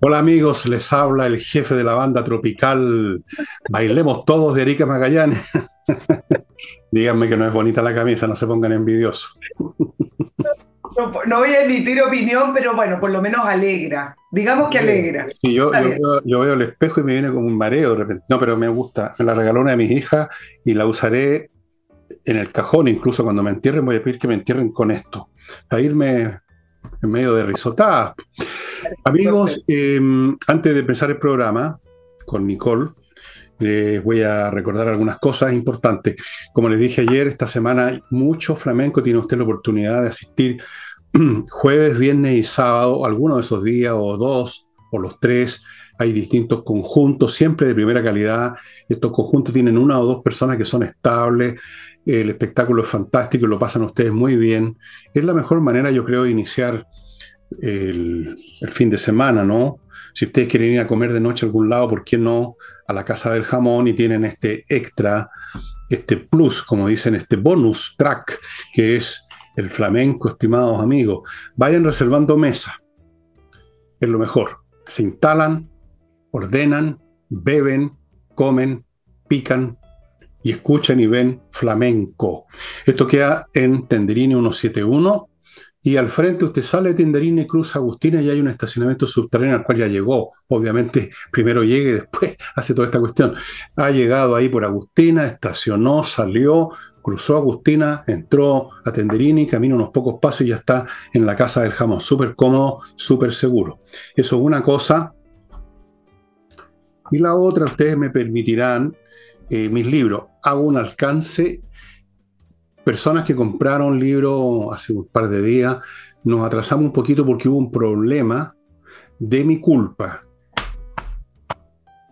Hola amigos, les habla el jefe de la banda tropical Bailemos Todos de Erika Magallanes. Díganme que no es bonita la camisa, no se pongan envidiosos. No, voy a emitir opinión, pero bueno, por lo menos alegra. Digamos que alegra. yo, veo, el espejo y me viene como un mareo de repente. No, pero me gusta. Me la regaló una de mis hijas y la usaré en el cajón. Incluso cuando me entierren, voy a pedir que me entierren con esto. Para irme en medio de risotada. Amigos, em, antes de empezar el programa con Nicole, les voy a recordar algunas cosas importantes. Como les dije ayer, esta semana mucho flamenco tiene usted la oportunidad de asistir jueves, viernes y sábado, algunos de esos días o dos o los tres. Hay distintos conjuntos, siempre de primera calidad. Estos conjuntos tienen una o dos personas que son estables. El espectáculo es fantástico y lo pasan ustedes muy bien. Es la mejor manera, yo creo, de iniciar el, fin de semana, ¿no? Si ustedes quieren ir a comer de noche a algún lado, ¿por qué no a la casa del jamón y tienen este extra, este plus, como dicen, este bonus track, que es el flamenco, estimados amigos? Vayan reservando mesa. Es lo mejor. Se instalan, ordenan, beben, comen, pican y escuchan y ven flamenco. Esto queda en Tenderini 171 y al frente usted sale de Tenderini, cruza Agustina y hay un estacionamiento subterráneo al cual ya llegó. Obviamente, primero llegue y después hace toda esta cuestión. Ha llegado ahí por Agustina, estacionó, salió, cruzó Agustina, entró a Tenderini, camina unos pocos pasos y ya está en la casa del jamón. Súper cómodo, súper seguro. Eso es una cosa. Y la otra, ustedes me permitirán, eh, mis libros, hago un alcance personas que compraron libro hace un par de días, nos atrasamos un poquito porque hubo un problema de mi culpa.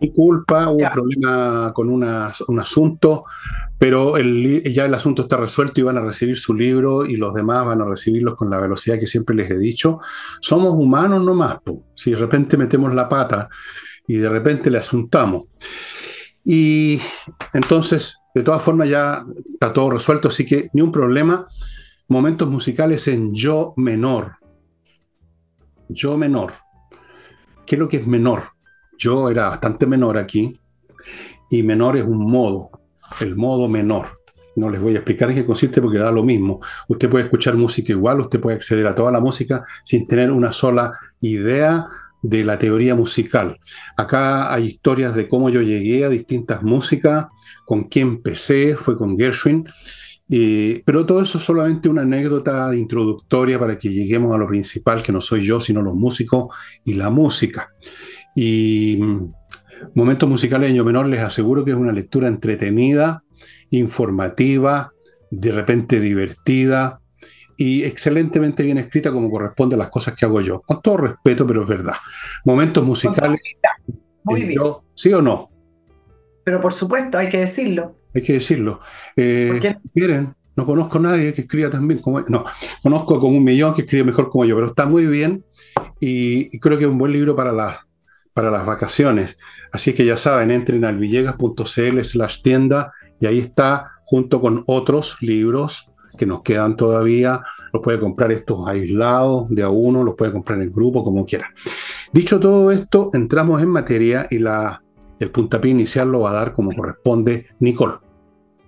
Mi culpa, hubo un problema con un asunto, pero ya el asunto está resuelto y van a recibir su libro y los demás van a recibirlos con la velocidad que siempre les he dicho. Somos humanos nomás, si de repente metemos la pata y de repente le asuntamos. Y entonces de todas formas ya está todo resuelto, así que ni un problema. Momentos musicales en yo menor. Yo menor. ¿Qué es lo que es menor? Yo era bastante menor aquí y menor es un modo, el modo menor. No les voy a explicar en qué consiste porque da lo mismo. Usted puede escuchar música igual, usted puede acceder a toda la música sin tener una sola idea de la teoría musical. Acá hay historias de cómo yo llegué a distintas músicas, con quién empecé, fue con Gershwin, pero todo eso es solamente una anécdota introductoria para que lleguemos a lo principal, que no soy yo, sino los músicos y la música. Y Momentos musicales en menor les aseguro que es una lectura entretenida, informativa, de repente divertida, y excelentemente bien escrita como corresponde a las cosas que hago yo. Con todo respeto, pero es verdad. Momentos musicales. Muy bien. ¿Sí o no? Pero por supuesto, hay que decirlo. Hay que decirlo. Eh, miren, no conozco a nadie que escriba tan bien como No, conozco como un millón que escribe mejor como yo, pero está muy bien y, creo que es un buen libro para las, para las vacaciones. Así que ya saben, entren al villegas.cl slash tienda y ahí está junto con otros libros que nos quedan todavía. Los puede comprar estos aislados de a uno, los puede comprar en grupo, como quiera. Dicho todo esto, entramos en materia y la, el puntapié inicial lo va a dar como corresponde Nicole.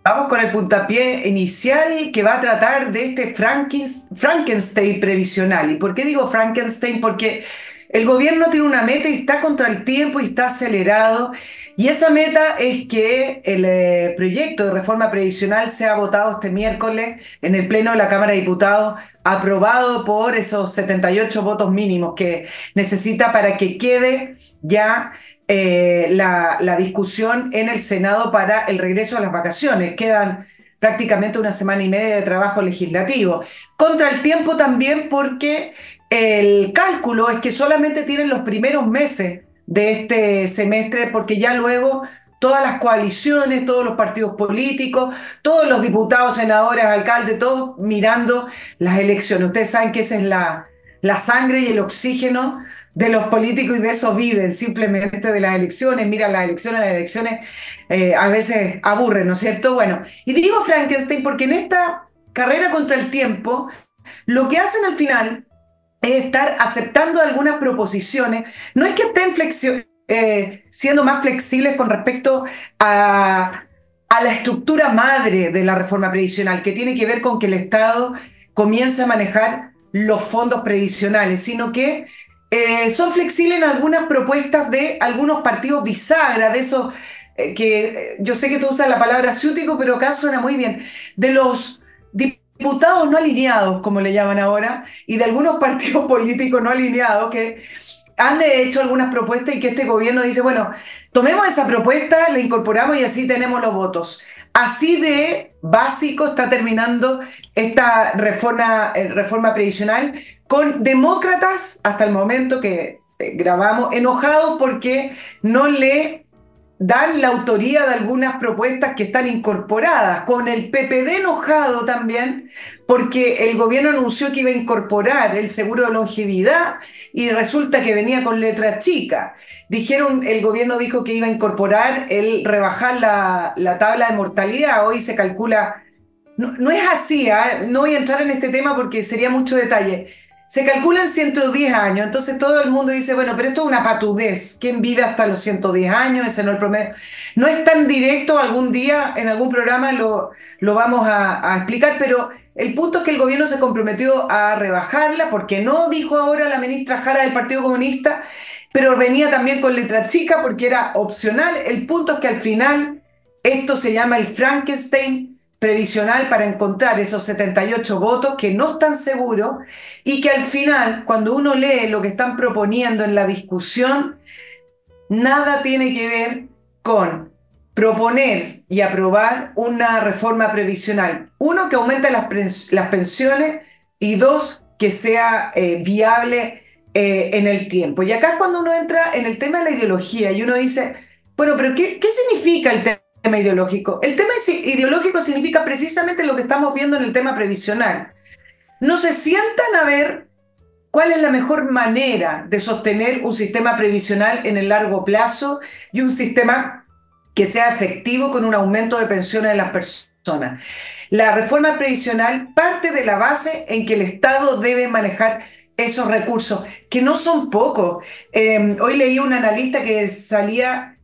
Vamos con el puntapié inicial que va a tratar de este Frankenstein previsional. ¿Y por qué digo Frankenstein? Porque el gobierno tiene una meta y está contra el tiempo y está acelerado. Y esa meta es que el eh, proyecto de reforma previsional sea votado este miércoles en el Pleno de la Cámara de Diputados, aprobado por esos 78 votos mínimos que necesita para que quede ya eh, la, la discusión en el Senado para el regreso a las vacaciones. Quedan prácticamente una semana y media de trabajo legislativo. Contra el tiempo también porque el cálculo es que solamente tienen los primeros meses de este semestre porque ya luego todas las coaliciones, todos los partidos políticos, todos los diputados, senadores, alcaldes, todos mirando las elecciones. Ustedes saben que esa es la, la sangre y el oxígeno de los políticos y de eso viven, simplemente de las elecciones. Mira, las elecciones, las elecciones eh, a veces aburren, ¿no es cierto? Bueno, y digo Frankenstein porque en esta carrera contra el tiempo, lo que hacen al final es estar aceptando algunas proposiciones. No es que estén eh, siendo más flexibles con respecto a, la estructura madre de la reforma previsional, que tiene que ver con que el Estado comience a manejar los fondos previsionales, sino que eh, son flexibles en algunas propuestas de algunos partidos bisagra, de esos eh, que yo sé que tú usas la palabra ciútico, pero acá suena muy bien, de los diputados no alineados, como le llaman ahora, y de algunos partidos políticos no alineados que han hecho algunas propuestas y que este gobierno dice, bueno, tomemos esa propuesta, la incorporamos y así tenemos los votos. Así de básico está terminando esta reforma, eh, reforma previsional con demócratas hasta el momento que eh, grabamos enojados porque no le dan la autoría de algunas propuestas que están incorporadas, con el PPD enojado también, porque el gobierno anunció que iba a incorporar el seguro de longevidad y resulta que venía con letra chica. Dijeron, el gobierno dijo que iba a incorporar el rebajar la, la tabla de mortalidad, hoy se calcula, no, no es así, ¿eh? no voy a entrar en este tema porque sería mucho detalle se calculan 110 años, entonces todo el mundo dice, bueno, pero esto es una patudez. ¿Quién vive hasta los 110 años? Ese no es el promedio. No es tan directo, algún día en algún programa lo, lo vamos a, explicar, pero el punto es que el gobierno se comprometió a rebajarla, porque no dijo ahora la ministra Jara del Partido Comunista, pero venía también con letra chica porque era opcional. El punto es que al final esto se llama el Frankenstein previsional para encontrar esos 78 votos que no están seguros y que al final, cuando uno lee lo que están proponiendo en la discusión, nada tiene que ver con proponer y aprobar una reforma previsional. Uno, que aumente las, las pensiones y dos, que sea eh, viable eh, en el tiempo. Y acá es cuando uno entra en el tema de la ideología y uno dice, bueno, pero ¿qué, qué significa el tema? Tema ideológico. El tema ideológico significa precisamente lo que estamos viendo en el tema previsional. No se sientan a ver cuál es la mejor manera de sostener un sistema previsional en el largo plazo y un sistema que sea efectivo con un aumento de pensiones de las personas. La reforma previsional parte de la base en que el Estado debe manejar esos recursos, que no son pocos. Eh, hoy leí un analista que salía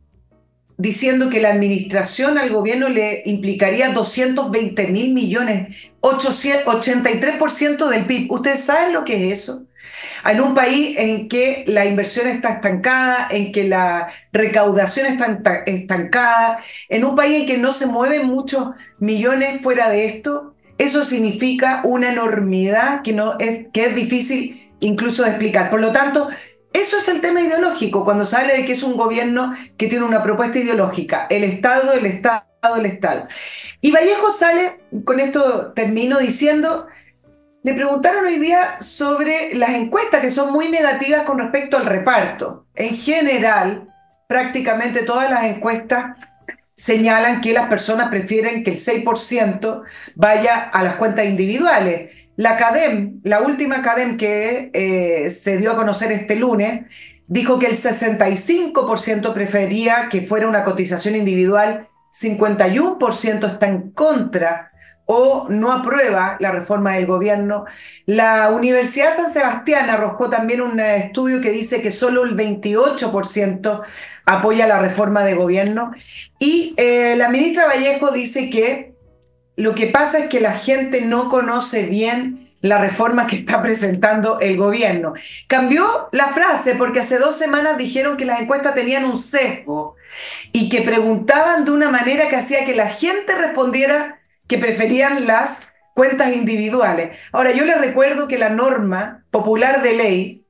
diciendo que la administración al gobierno le implicaría 220 mil millones, 83% del PIB. ¿Ustedes saben lo que es eso? En un país en que la inversión está estancada, en que la recaudación está estancada, en un país en que no se mueven muchos millones fuera de esto, eso significa una enormidad que, no es, que es difícil incluso de explicar. Por lo tanto, eso es el tema ideológico, cuando sale de que es un gobierno que tiene una propuesta ideológica, el Estado, el Estado, el Estado. Y Vallejo sale, con esto termino diciendo, le preguntaron hoy día sobre las encuestas que son muy negativas con respecto al reparto. En general, prácticamente todas las encuestas señalan que las personas prefieren que el 6% vaya a las cuentas individuales. La CADEM, la última CADEM que eh, se dio a conocer este lunes, dijo que el 65% prefería que fuera una cotización individual, 51% está en contra o no aprueba la reforma del gobierno. La Universidad San Sebastián arrojó también un estudio que dice que solo el 28% apoya la reforma de gobierno. Y eh, la ministra Vallejo dice que lo que pasa es que la gente no conoce bien la reforma que está presentando el gobierno. Cambió la frase porque hace dos semanas dijeron que las encuestas tenían un sesgo y que preguntaban de una manera que hacía que la gente respondiera que preferían las cuentas individuales. Ahora, yo les recuerdo que la norma popular de ley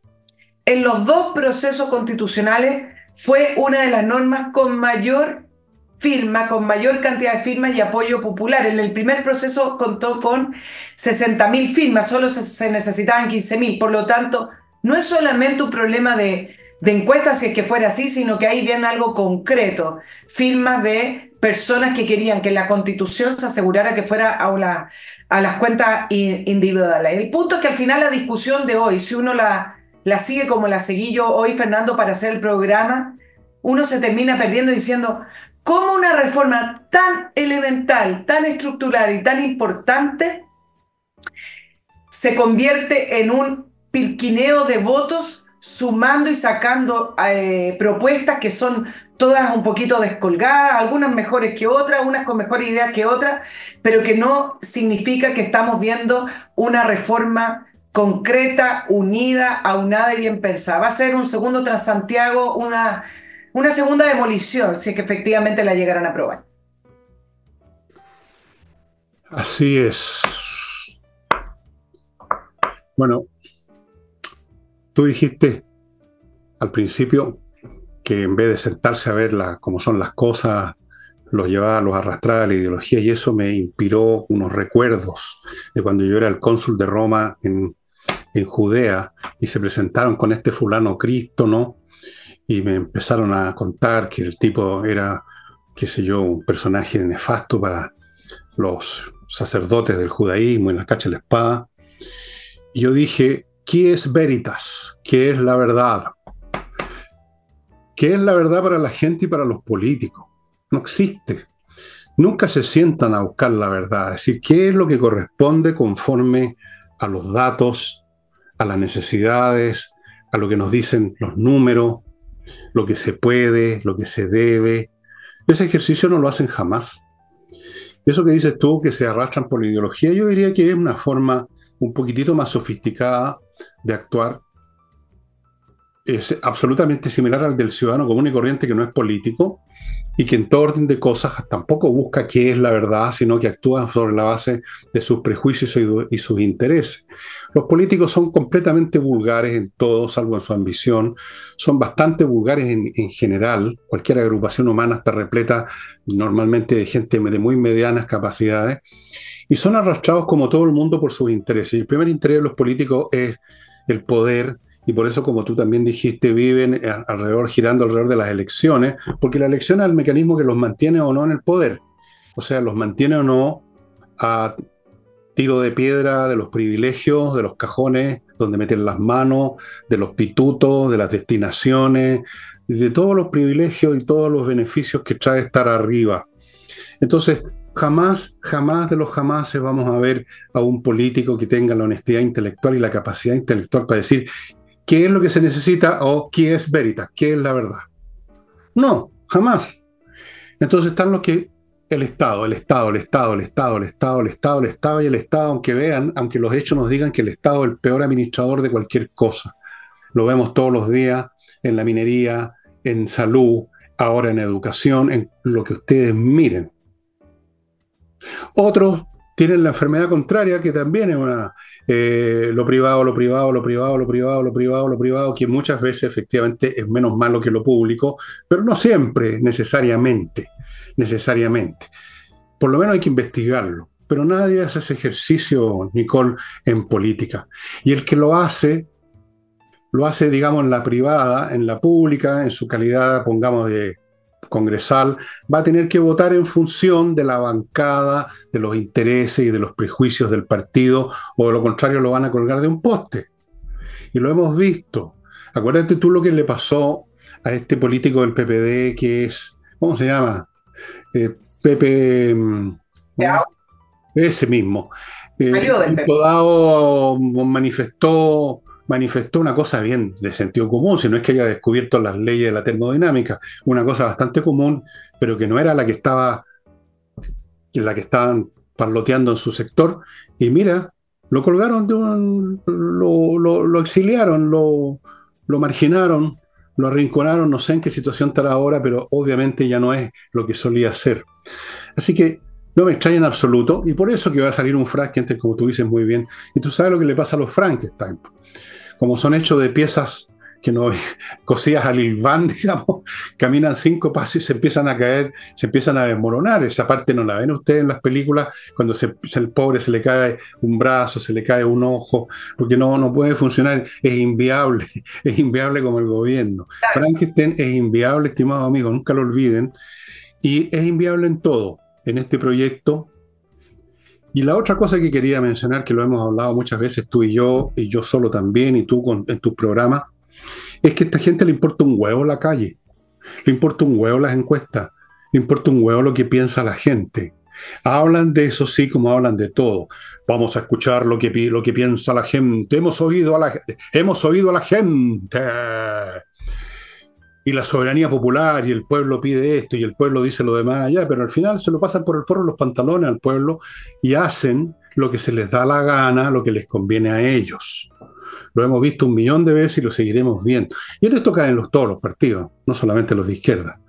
en los dos procesos constitucionales fue una de las normas con mayor firma, con mayor cantidad de firmas y apoyo popular. En el primer proceso contó con 60.000 firmas, solo se, necesitaban 15.000. Por lo tanto, no es solamente un problema de, de encuestas, si es que fuera así, sino que ahí viene algo concreto, firmas de personas que querían que la constitución se asegurara que fuera a, las cuentas individuales. El punto es que al final la discusión de hoy, si uno la, la sigue como la seguí yo hoy, Fernando, para hacer el programa, uno se termina perdiendo diciendo, ¿cómo una reforma tan elemental, tan estructural y tan importante se convierte en un pirquineo de votos, sumando y sacando eh, propuestas que son todas un poquito descolgadas, algunas mejores que otras, unas con mejores ideas que otras, pero que no significa que estamos viendo una reforma concreta, unida, aunada y bien pensada. Va a ser un segundo Transantiago, una, una segunda demolición, si es que efectivamente la llegaran a aprobar. Así es. Bueno, tú dijiste al principio que en vez de sentarse a ver cómo son las cosas, los llevaba, los arrastraba a la ideología y eso me inspiró unos recuerdos de cuando yo era el cónsul de Roma en, en Judea y se presentaron con este fulano Cristo, ¿no? Y me empezaron a contar que el tipo era, qué sé yo, un personaje nefasto para los sacerdotes del judaísmo en la cacha de la espada. Y yo dije, ¿qué es veritas? ¿Qué es la verdad? ¿Qué es la verdad para la gente y para los políticos? No existe. Nunca se sientan a buscar la verdad. Es decir, ¿qué es lo que corresponde conforme a los datos, a las necesidades, a lo que nos dicen los números, lo que se puede, lo que se debe? Ese ejercicio no lo hacen jamás. Eso que dices tú, que se arrastran por la ideología, yo diría que es una forma un poquitito más sofisticada de actuar es absolutamente similar al del ciudadano común y corriente que no es político y que en todo orden de cosas tampoco busca qué es la verdad, sino que actúa sobre la base de sus prejuicios y, sus intereses. Los políticos son completamente vulgares en todo, salvo en su ambición, son bastante vulgares en, en general, cualquier agrupación humana está repleta normalmente de gente de muy medianas capacidades, y son arrastrados como todo el mundo por sus intereses. Y el primer interés de los políticos es el poder, y por eso, como tú también dijiste, viven alrededor, girando alrededor de las elecciones, porque la elección es el mecanismo que los mantiene o no en el poder. O sea, los mantiene o no a tiro de piedra de los privilegios, de los cajones donde meten las manos, de los pitutos, de las destinaciones, de todos los privilegios y todos los beneficios que trae estar arriba. Entonces, jamás, jamás de los jamases vamos a ver a un político que tenga la honestidad intelectual y la capacidad intelectual para decir qué es lo que se necesita o qué es veritas, qué es la verdad. No, jamás. Entonces están los que el Estado, el Estado, el Estado, el Estado, el Estado, el Estado, el Estado y el Estado, aunque vean, aunque los hechos nos digan que el Estado es el peor administrador de cualquier cosa. Lo vemos todos los días en la minería, en salud, ahora en educación, en lo que ustedes miren. Otros tienen la enfermedad contraria, que también es una, eh, lo privado, lo privado, lo privado, lo privado, lo privado, lo privado, que muchas veces efectivamente es menos malo que lo público, pero no siempre necesariamente, necesariamente. Por lo menos hay que investigarlo, pero nadie hace ese ejercicio, Nicole, en política. Y el que lo hace, lo hace, digamos, en la privada, en la pública, en su calidad, pongamos, de congresal va a tener que votar en función de la bancada, de los intereses y de los prejuicios del partido, o de lo contrario lo van a colgar de un poste. Y lo hemos visto. Acuérdate tú lo que le pasó a este político del PPD que es, ¿cómo se llama? Eh, Pepe... Mm, ese mismo. Eh, Salió del Dado manifestó manifestó una cosa bien de sentido común, si no es que haya descubierto las leyes de la termodinámica, una cosa bastante común, pero que no era la que estaba, la que estaban parloteando en su sector. Y mira, lo colgaron de un, lo, exiliaron, lo, marginaron, lo arrinconaron, no sé en qué situación estará ahora, pero obviamente ya no es lo que solía ser. Así que no me extraña en absoluto, y por eso que va a salir un Frankenstein, como tú dices muy bien. Y tú sabes lo que le pasa a los Frankenstein como son hechos de piezas que no cosidas al ilván, digamos, caminan cinco pasos y se empiezan a caer, se empiezan a desmoronar. Esa parte no la ven ustedes en las películas, cuando se, el pobre se le cae un brazo, se le cae un ojo, porque no, no puede funcionar, es inviable, es inviable como el gobierno. Frankenstein es inviable, estimado amigo, nunca lo olviden, y es inviable en todo. En este proyecto y la otra cosa que quería mencionar, que lo hemos hablado muchas veces tú y yo, y yo solo también, y tú con, en tus programas, es que a esta gente le importa un huevo la calle, le importa un huevo las encuestas, le importa un huevo lo que piensa la gente. Hablan de eso sí como hablan de todo. Vamos a escuchar lo que, lo que piensa la gente. Hemos oído a la, hemos oído a la gente. Y la soberanía popular y el pueblo pide esto y el pueblo dice lo demás allá, pero al final se lo pasan por el forro los pantalones al pueblo y hacen lo que se les da la gana, lo que les conviene a ellos. Lo hemos visto un millón de veces y lo seguiremos viendo. Y en esto caen los, todos los partidos, no solamente los de izquierda.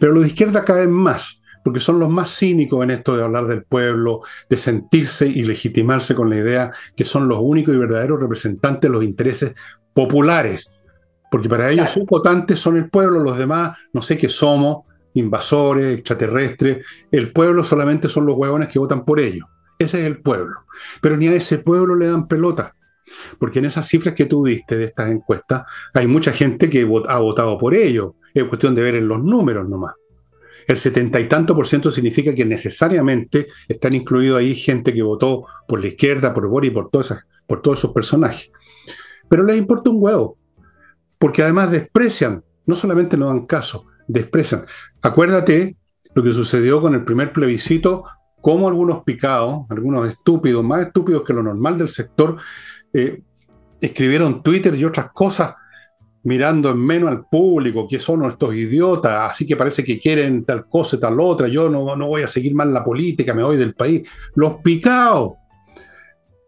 Pero los de izquierda caen más, porque son los más cínicos en esto de hablar del pueblo, de sentirse y legitimarse con la idea que son los únicos y verdaderos representantes de los intereses populares. Porque para ellos sus votantes son el pueblo, los demás no sé qué somos, invasores, extraterrestres. El pueblo solamente son los huevones que votan por ellos. Ese es el pueblo. Pero ni a ese pueblo le dan pelota. Porque en esas cifras que tú diste de estas encuestas, hay mucha gente que ha votado por ello. Es cuestión de ver en los números nomás. El setenta y tanto por ciento significa que necesariamente están incluidos ahí gente que votó por la izquierda, por Boris, por, todas por todos esos personajes. Pero les importa un huevo. Porque además desprecian, no solamente no dan caso, desprecian. Acuérdate lo que sucedió con el primer plebiscito, cómo algunos picados, algunos estúpidos, más estúpidos que lo normal del sector, eh, escribieron Twitter y otras cosas mirando en menos al público, que son estos idiotas, así que parece que quieren tal cosa, tal otra, yo no, no voy a seguir más la política, me voy del país. Los picados.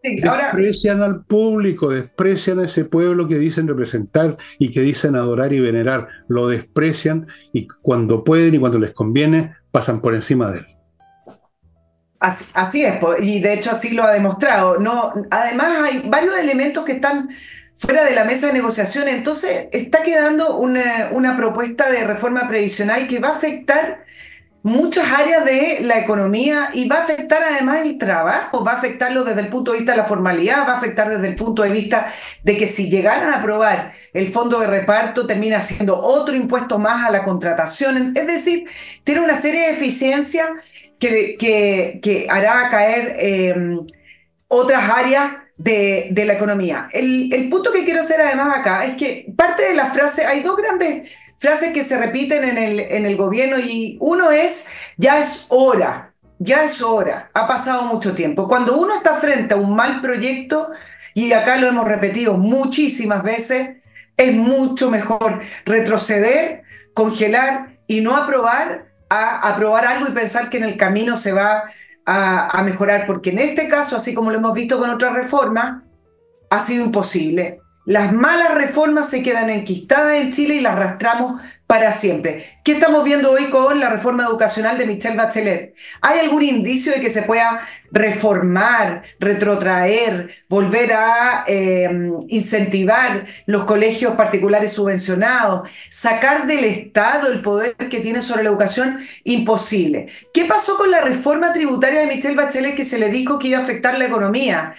Desprecian al público, desprecian a ese pueblo que dicen representar y que dicen adorar y venerar. Lo desprecian y cuando pueden y cuando les conviene pasan por encima de él. Así, es, y de hecho así lo ha demostrado. No, además hay varios elementos que están fuera de la mesa de negociación, entonces está quedando una, una propuesta de reforma previsional que va a afectar muchas áreas de la economía y va a afectar además el trabajo, va a afectarlo desde el punto de vista de la formalidad, va a afectar desde el punto de vista de que si llegaran a aprobar el fondo de reparto termina siendo otro impuesto más a la contratación. Es decir, tiene una serie de eficiencias que, que, hará caer em, otras áreas de, de, la economía. El, el, punto que quiero hacer además acá es que parte de la frase, hay dos grandes frases que se repiten en el, en el gobierno y uno es, ya es hora, ya es hora, ha pasado mucho tiempo. Cuando uno está frente a un mal proyecto, y acá lo hemos repetido muchísimas veces, es mucho mejor retroceder, congelar y no aprobar a aprobar algo y pensar que en el camino se va a, mejorar, porque en este caso, así como lo hemos visto con otras reformas, ha sido imposible. Las malas reformas se quedan enquistadas en Chile y las arrastramos para siempre. ¿Qué estamos viendo hoy con la reforma educacional de Michelle Bachelet? ¿Hay algún indicio de que se pueda reformar, retrotraer, volver a eh, incentivar los colegios particulares subvencionados, sacar del Estado el poder que tiene sobre la educación? Imposible. ¿Qué pasó con la reforma tributaria de Michelle Bachelet que se le dijo que iba a afectar la economía?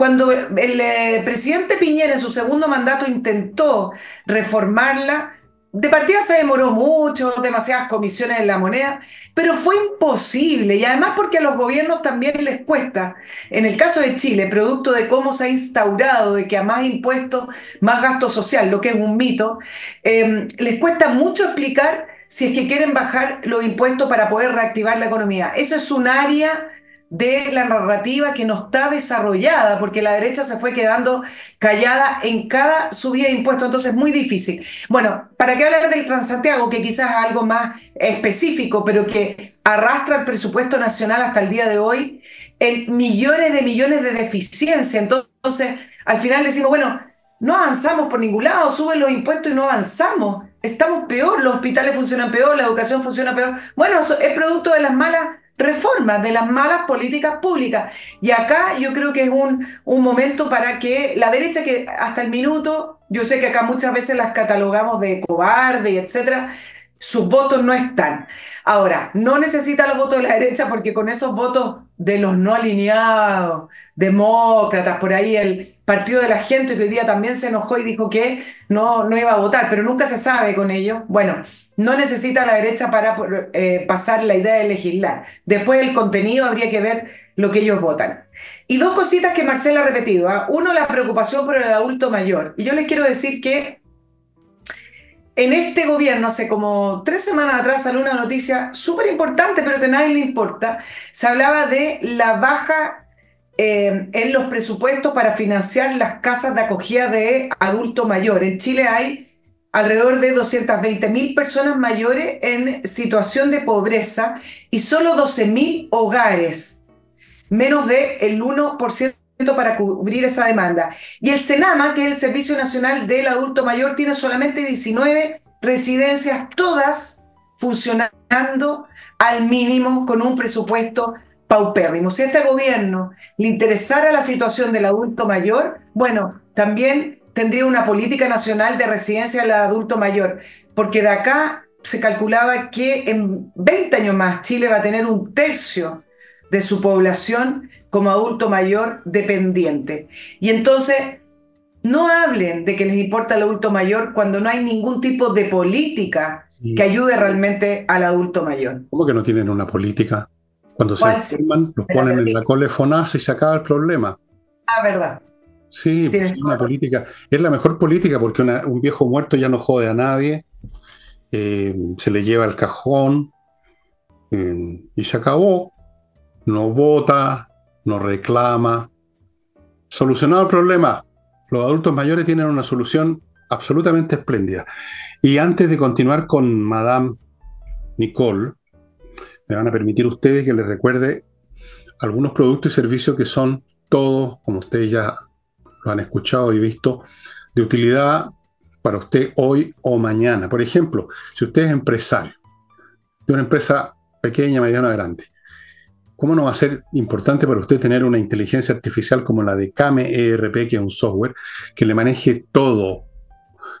Cuando el eh, presidente Piñera en su segundo mandato intentó reformarla, de partida se demoró mucho, demasiadas comisiones en la moneda, pero fue imposible y además porque a los gobiernos también les cuesta, en el caso de Chile, producto de cómo se ha instaurado, de que a más impuestos, más gasto social, lo que es un mito, eh, les cuesta mucho explicar si es que quieren bajar los impuestos para poder reactivar la economía. Eso es un área de la narrativa que no está desarrollada, porque la derecha se fue quedando callada en cada subida de impuestos, entonces es muy difícil. Bueno, ¿para qué hablar del Transantiago, que quizás es algo más específico, pero que arrastra el presupuesto nacional hasta el día de hoy en millones de millones de deficiencia? Entonces, al final decimos, bueno, no avanzamos por ningún lado, suben los impuestos y no avanzamos. Estamos peor, los hospitales funcionan peor, la educación funciona peor. Bueno, eso es producto de las malas reformas, de las malas políticas públicas. Y acá yo creo que es un, un momento para que la derecha, que hasta el minuto, yo sé que acá muchas veces las catalogamos de cobarde etcétera, sus votos no están. Ahora, no necesita los votos de la derecha porque con esos votos de los no alineados, demócratas, por ahí el partido de la gente que hoy día también se enojó y dijo que no, no iba a votar, pero nunca se sabe con ello. Bueno, no necesita la derecha para eh, pasar la idea de legislar. Después el contenido habría que ver lo que ellos votan. Y dos cositas que Marcela ha repetido. ¿ah? Uno, la preocupación por el adulto mayor. Y yo les quiero decir que en este gobierno, hace como tres semanas atrás salió una noticia súper importante, pero que a nadie le importa. Se hablaba de la baja eh, en los presupuestos para financiar las casas de acogida de adulto mayor. En Chile hay alrededor de 220 mil personas mayores en situación de pobreza y solo 12 mil hogares, menos del 1% para cubrir esa demanda. Y el SENAMA, que es el Servicio Nacional del Adulto Mayor, tiene solamente 19 residencias, todas funcionando al mínimo con un presupuesto paupérrimo. Si a este gobierno le interesara la situación del adulto mayor, bueno, también tendría una política nacional de residencia del adulto mayor, porque de acá se calculaba que en 20 años más Chile va a tener un tercio de su población como adulto mayor dependiente. Y entonces, no hablen de que les importa el adulto mayor cuando no hay ningún tipo de política que ayude realmente al adulto mayor. ¿Cómo que no tienen una política? Cuando se enferman, los ponen en la colefonasa y se acaba el problema. Ah, verdad. Sí, pues, es una política. Es la mejor política porque un viejo muerto ya no jode a nadie. Eh, se le lleva al cajón eh, y se acabó. No vota, no reclama. Solucionado el problema. Los adultos mayores tienen una solución absolutamente espléndida. Y antes de continuar con Madame Nicole, me van a permitir ustedes que les recuerde algunos productos y servicios que son todos, como ustedes ya lo han escuchado y visto, de utilidad para usted hoy o mañana. Por ejemplo, si usted es empresario de una empresa pequeña, mediana, grande, ¿cómo no va a ser importante para usted tener una inteligencia artificial como la de Kame ERP, que es un software que le maneje todo,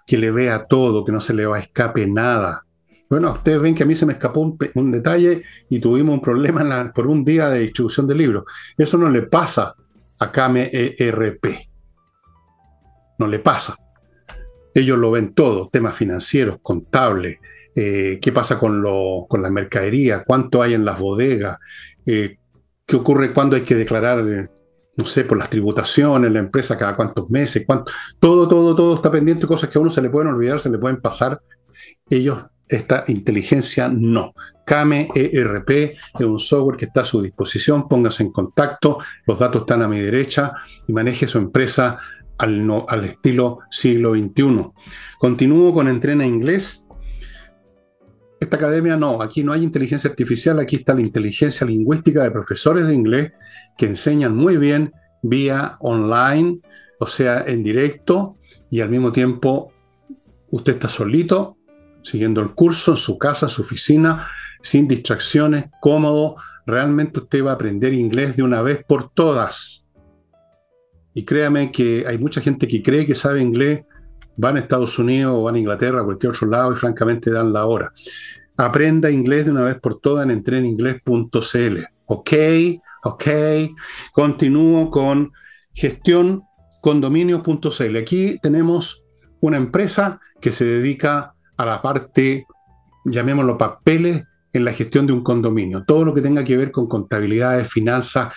que le vea todo, que no se le va a escape nada? Bueno, ustedes ven que a mí se me escapó un, detalle y tuvimos un problema por un día de distribución de libros. Eso no le pasa a Kame ERP no le pasa. Ellos lo ven todo, temas financieros, contables, eh, qué pasa con, lo, con la mercadería, cuánto hay en las bodegas, eh, qué ocurre cuando hay que declarar, eh, no sé, por las tributaciones, la empresa cada cuántos meses, todo, todo, todo está pendiente, cosas que a uno se le pueden olvidar, se le pueden pasar. Ellos, esta inteligencia no. Kame ERP es un software que está a su disposición, póngase en contacto, los datos están a mi derecha y maneje su empresa al, estilo siglo XXI. Continúo con Entrena Inglés. Esta academia no, aquí no hay inteligencia artificial, aquí está la inteligencia lingüística de profesores de inglés que enseñan muy bien vía online, o sea, en directo, y al mismo tiempo usted está solito, siguiendo el curso en su casa, su oficina, sin distracciones, cómodo. Realmente usted va a aprender inglés de una vez por todas. Y créame que hay mucha gente que cree que sabe inglés, van a Estados Unidos o van a Inglaterra, a cualquier otro lado y francamente dan la hora. Aprenda inglés de una vez por todas en entreninglés.cl. Ok, ok. Continúo con gestión condominios.cl. Aquí tenemos una empresa que se dedica a la parte, llamémoslo papeles, en la gestión de un condominio. Todo lo que tenga que ver con contabilidades, finanzas,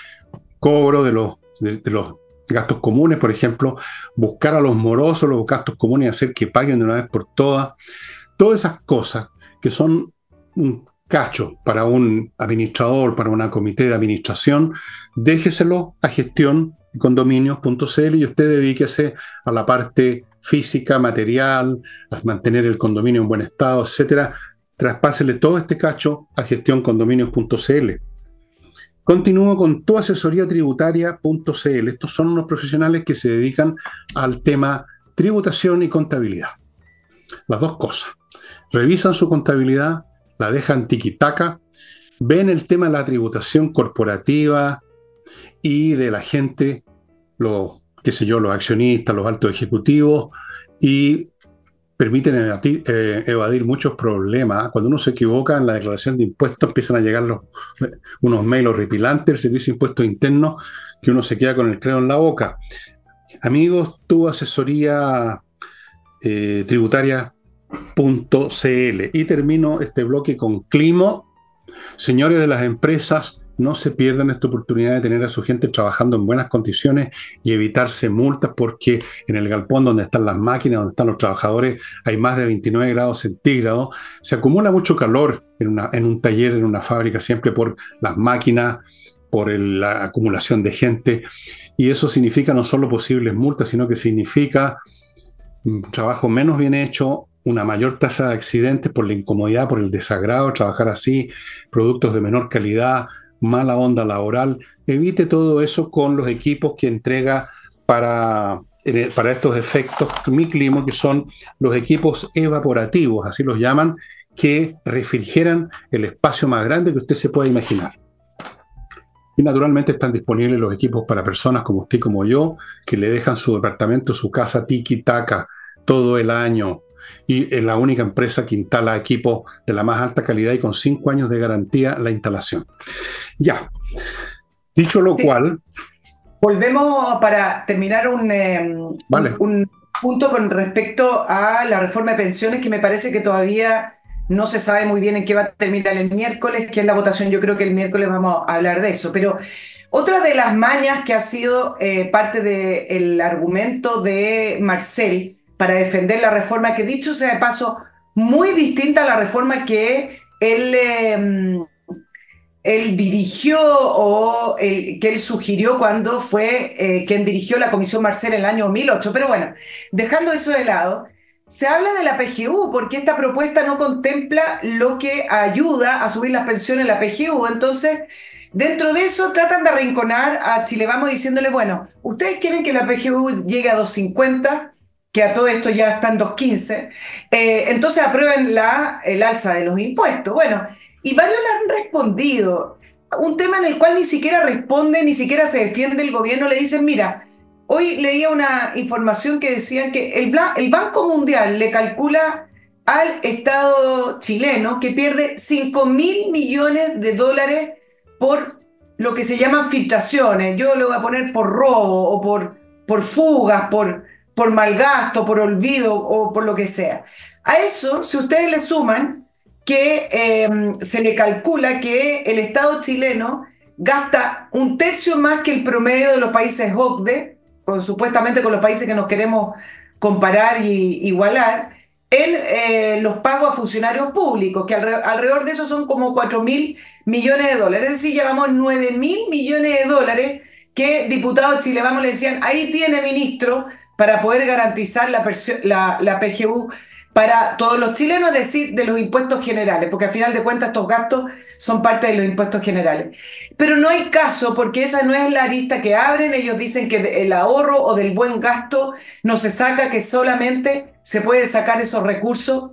cobro de los, de los gastos comunes, por ejemplo, buscar a los morosos los gastos comunes y hacer que paguen de una vez por todas. Todas esas cosas que son un cacho para un administrador, para una comité de administración, déjeselo a gestión condominios.cl y usted dedíquese a la parte física, material, a mantener el condominio en buen estado, etcétera. Traspásele todo este cacho a gestión condominios.cl. Continúo con tuasesoríatributaria.cl. Estos son unos profesionales que se dedican al tema tributación y contabilidad. Las dos cosas. Revisan su contabilidad, la dejan tiquitaca, ven el tema de la tributación corporativa y de la gente, los, qué sé yo, los accionistas, los altos ejecutivos, y permiten eh, evadir, muchos problemas. Cuando uno se equivoca en la declaración de impuestos, empiezan a llegar los, unos mails horripilantes, el servicio de impuestos internos, que uno se queda con el credo en la boca. Amigos, tu asesoría eh, tributaria.cl. Y termino este bloque con Climo. Señores de las empresas no se pierdan esta oportunidad de tener a su gente trabajando en buenas condiciones y evitarse multas porque en el galpón donde están las máquinas, donde están los trabajadores, hay más de 29 grados centígrados. Se acumula mucho calor en, una, en un taller, en una fábrica, siempre por las máquinas, por la acumulación de gente. Y eso significa no solo posibles multas, sino que significa un trabajo menos bien hecho, una mayor tasa de accidentes por la incomodidad, por el desagrado, trabajar así, productos de menor calidad, mala onda laboral. Evite todo eso con los equipos que entrega para, para estos efectos mi clima, que son los equipos evaporativos, así los llaman, que refrigeran el espacio más grande que usted se pueda imaginar. Y naturalmente están disponibles los equipos para personas como usted como yo, que le dejan su departamento, su casa tiki-taka todo el año, y es la única empresa que instala equipos de la más alta calidad y con cinco años de garantía la instalación. Ya. Dicho lo cual. Volvemos para terminar un, eh, un punto con respecto a la reforma de pensiones que me parece que todavía no se sabe muy bien en qué va a terminar el miércoles, que es la votación. Yo creo que el miércoles vamos a hablar de eso. Pero otra de las mañas que ha sido eh, parte del argumento de Marcel para defender la reforma, que dicho sea de paso, muy distinta a la reforma que él, em, dirigió o que él sugirió cuando fue eh, quien dirigió la Comisión Marcel en el año 2008. Pero bueno, dejando eso de lado, se habla de la PGU porque esta propuesta no contempla lo que ayuda a subir las pensiones en la PGU. Entonces, dentro de eso tratan de arrinconar a Chile Vamos diciéndole, bueno, ustedes quieren que la PGU llegue a 250 que a todo esto ya están 2.15, eh, entonces aprueben la, el alza de los impuestos. Bueno, y varios le han respondido. Un tema en el cual ni siquiera responde, ni siquiera se defiende el gobierno, le dicen, mira, hoy leía una información que decía que el, el Banco Mundial le calcula al Estado chileno que pierde 5 mil millones de dólares por lo que se llaman filtraciones. Yo lo voy a poner por robo o por, por fugas, por por mal gasto, por olvido o por lo que sea. A eso, si ustedes le suman que em, se le calcula que el Estado chileno gasta un tercio más que el promedio de los países OCDE, supuestamente con los países que nos queremos comparar y igualar, en eh, los pagos a funcionarios públicos, que alrededor de eso son como 4 mil millones de dólares. Es decir, llevamos 9 mil millones de dólares que diputados Chile Vamos le decían, ahí tiene ministro para poder garantizar la, la, PGU para todos los chilenos, es decir, de los impuestos generales, porque al final de cuentas estos gastos son parte de los impuestos generales. Pero no hay caso, porque esa no es la arista que abren, ellos dicen que el ahorro o del buen gasto no se saca, que solamente se puede sacar esos recursos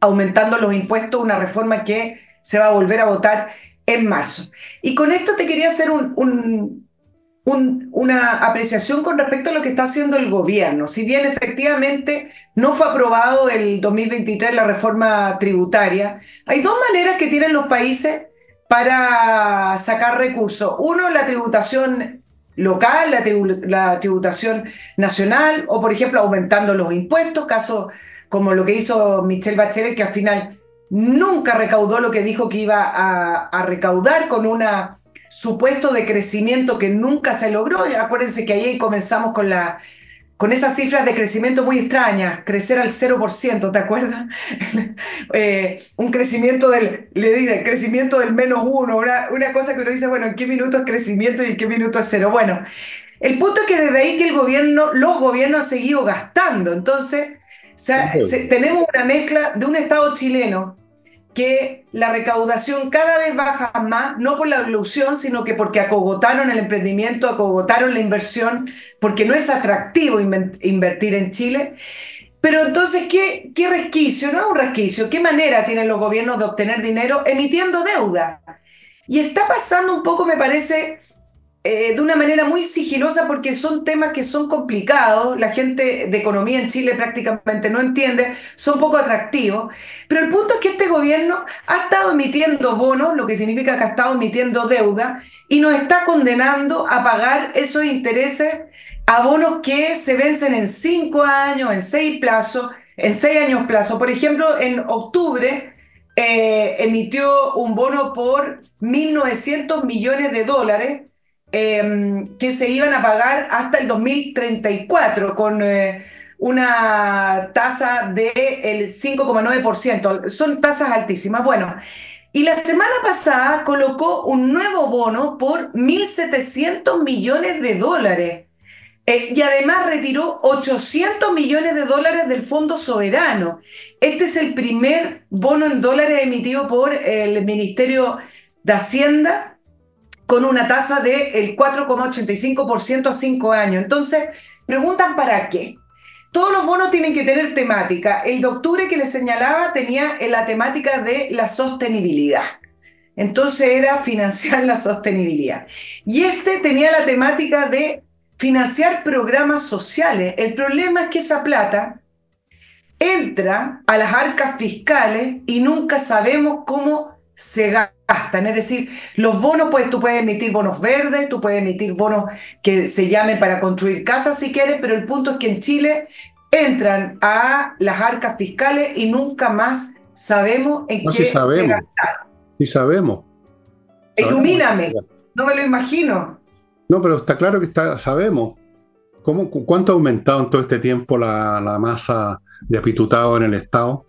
aumentando los impuestos, una reforma que se va a volver a votar en marzo. Y con esto te quería hacer un, una apreciación con respecto a lo que está haciendo el gobierno. Si bien efectivamente no fue aprobado el 2023 la reforma tributaria, hay dos maneras que tienen los países para sacar recursos. Uno, la tributación local, la, tributación nacional, o por ejemplo aumentando los impuestos, caso como lo que hizo Michelle Bachelet, que al final nunca recaudó lo que dijo que iba a recaudar con una supuesto de crecimiento que nunca se logró. Acuérdense que ahí comenzamos con, la, con esas cifras de crecimiento muy extrañas, crecer al 0%, ¿te acuerdas? Eh, un crecimiento del, le dice, crecimiento del menos uno, una, una cosa que uno dice, bueno, ¿en qué minuto es crecimiento y en qué minuto es cero? Bueno, el punto es que desde ahí que el gobierno, los gobiernos han seguido gastando. Entonces, tenemos una mezcla de un Estado chileno que la recaudación cada vez baja más, no por la ilusión, sino que porque acogotaron el emprendimiento, acogotaron la inversión, porque no es atractivo invertir en Chile. Pero entonces, ¿qué, ¿qué resquicio? No es un resquicio. ¿Qué manera tienen los gobiernos de obtener dinero? Emitiendo deuda. Y está pasando un poco, me parece, eh, de una manera muy sigilosa porque son temas que son complicados, la gente de economía en Chile prácticamente no entiende, son poco atractivos, pero el punto es que este gobierno ha estado emitiendo bonos, lo que significa que ha estado emitiendo deuda, y nos está condenando a pagar esos intereses a bonos que se vencen en cinco años, en seis plazos, en seis años plazo. Por ejemplo, en octubre eh, emitió un bono por 1.900 millones de dólares em, que se iban a pagar hasta el 2034 con eh, una tasa del 5,9%. Son tasas altísimas. Bueno, y la semana pasada colocó un nuevo bono por 1.700 millones de dólares. Eh, y además retiró 800 millones de dólares del Fondo Soberano. Este es el primer bono en dólares emitido por el Ministerio de Hacienda con una tasa del 4,85% a cinco años. Entonces, preguntan para qué. Todos los bonos tienen que tener temática. El de octubre que les señalaba tenía la temática de la sostenibilidad. Entonces era financiar la sostenibilidad. Y este tenía la temática de financiar programas sociales. El problema es que esa plata entra a las arcas fiscales y nunca sabemos cómo se gastan. Es decir, los bonos, pues tú puedes emitir bonos verdes, tú puedes emitir bonos que se llamen para construir casas si quieres, pero el punto es que en Chile entran a las arcas fiscales y nunca más sabemos en qué se gastaron. Sí sabemos. Ilumíname, no me lo imagino. No, pero está claro que está, sabemos. ¿Cómo, ¿Cuánto ha aumentado en todo este tiempo la, la masa de apitutado en el Estado?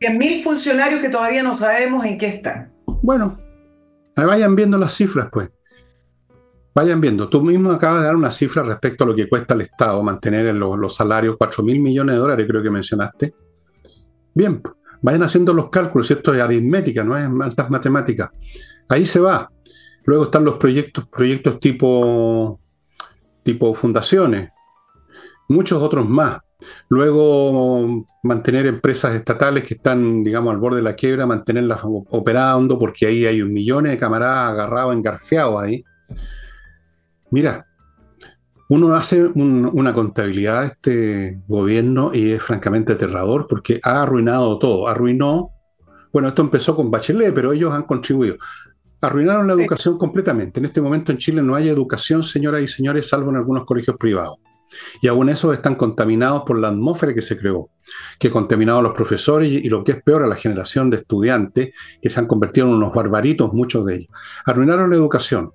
100.000 funcionarios que todavía no sabemos en qué están. Bueno, vayan viendo las cifras, pues. Vayan viendo. Tú mismo acabas de dar una cifra respecto a lo que cuesta al Estado mantener los, los salarios, 4 mil millones de dólares, creo que mencionaste. Bien, vayan haciendo los cálculos. Esto es aritmética, no es altas matemáticas. Ahí se va. Luego están los proyectos, proyectos tipo, tipo fundaciones, muchos otros más. Luego, mantener empresas estatales que están, digamos, al borde de la quiebra, mantenerlas operando, porque ahí hay un millón de camaradas agarrados, engarfiados ahí. Mira, uno hace una contabilidad de este gobierno y es francamente aterrador porque ha arruinado todo. Arruinó, bueno, esto empezó con Bachelet, pero ellos han contribuido. Arruinaron la educación completamente. En este momento en Chile no hay educación, señoras y señores, salvo en algunos colegios privados. Y aún esos están contaminados por la atmósfera que se creó, que contaminado a los profesores y, lo que es peor a la generación de estudiantes que se han convertido en unos barbaritos, muchos de ellos. Arruinaron la educación.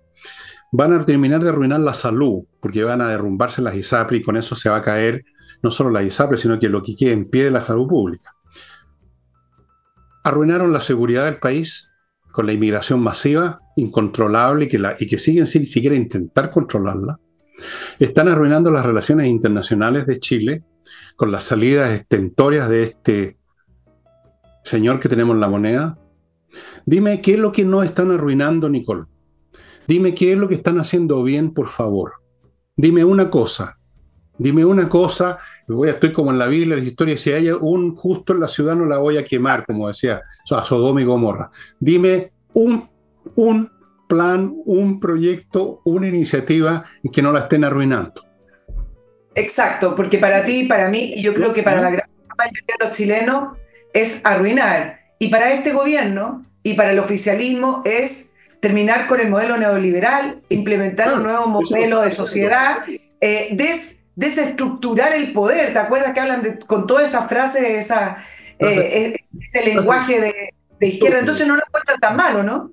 Van a terminar de arruinar la salud, porque van a derrumbarse las ISAPRE y con eso se va a caer no solo la ISAPRE, sino que lo que quede en pie de la salud pública. Arruinaron la seguridad del país con la inmigración masiva, incontrolable y que, la, y que siguen sin siquiera intentar controlarla están arruinando las relaciones internacionales de Chile con las salidas estentorias de este señor que tenemos en la moneda. Dime qué es lo que no están arruinando, Nicole. Dime qué es lo que están haciendo bien, por favor. Dime una cosa. Dime una cosa. Voy, estoy como en la Biblia, la historia. Si hay un justo en la ciudad, no la voy a quemar, como decía Sodoma y Gomorra. Dime un, un plan, un proyecto, una iniciativa y que no la estén arruinando. Exacto, porque para ti y para mí, y yo creo que para la gran mayoría de los chilenos, es arruinar. Y para este gobierno y para el oficialismo es terminar con el modelo neoliberal, implementar un nuevo modelo de sociedad, eh, desestructurar el poder. ¿Te acuerdas que hablan con todas esas frases, esa, eh, ese lenguaje de, de izquierda? Entonces no lo encuentran tan malo, ¿no?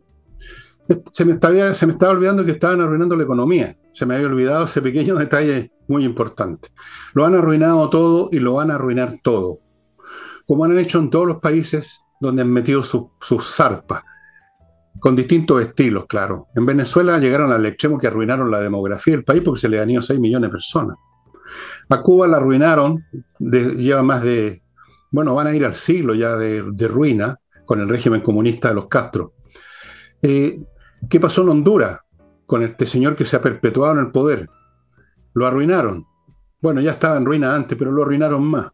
Se me, estaba, se me estaba olvidando que estaban arruinando la economía. Se me había olvidado ese pequeño detalle muy importante. Lo han arruinado todo y lo van a arruinar todo. Como han hecho en todos los países donde han metido sus zarpas. Con distintos estilos, claro. En Venezuela llegaron al extremo que arruinaron la demografía del país porque se le han ido 6 millones de personas. A Cuba la arruinaron, lleva más de, bueno, van a ir al siglo ya de, ruina con el régimen comunista de los Castro. Eh, ¿Qué pasó en Honduras con este señor que se ha perpetuado en el poder? Lo arruinaron. Bueno, ya estaba en ruina antes, pero lo arruinaron más.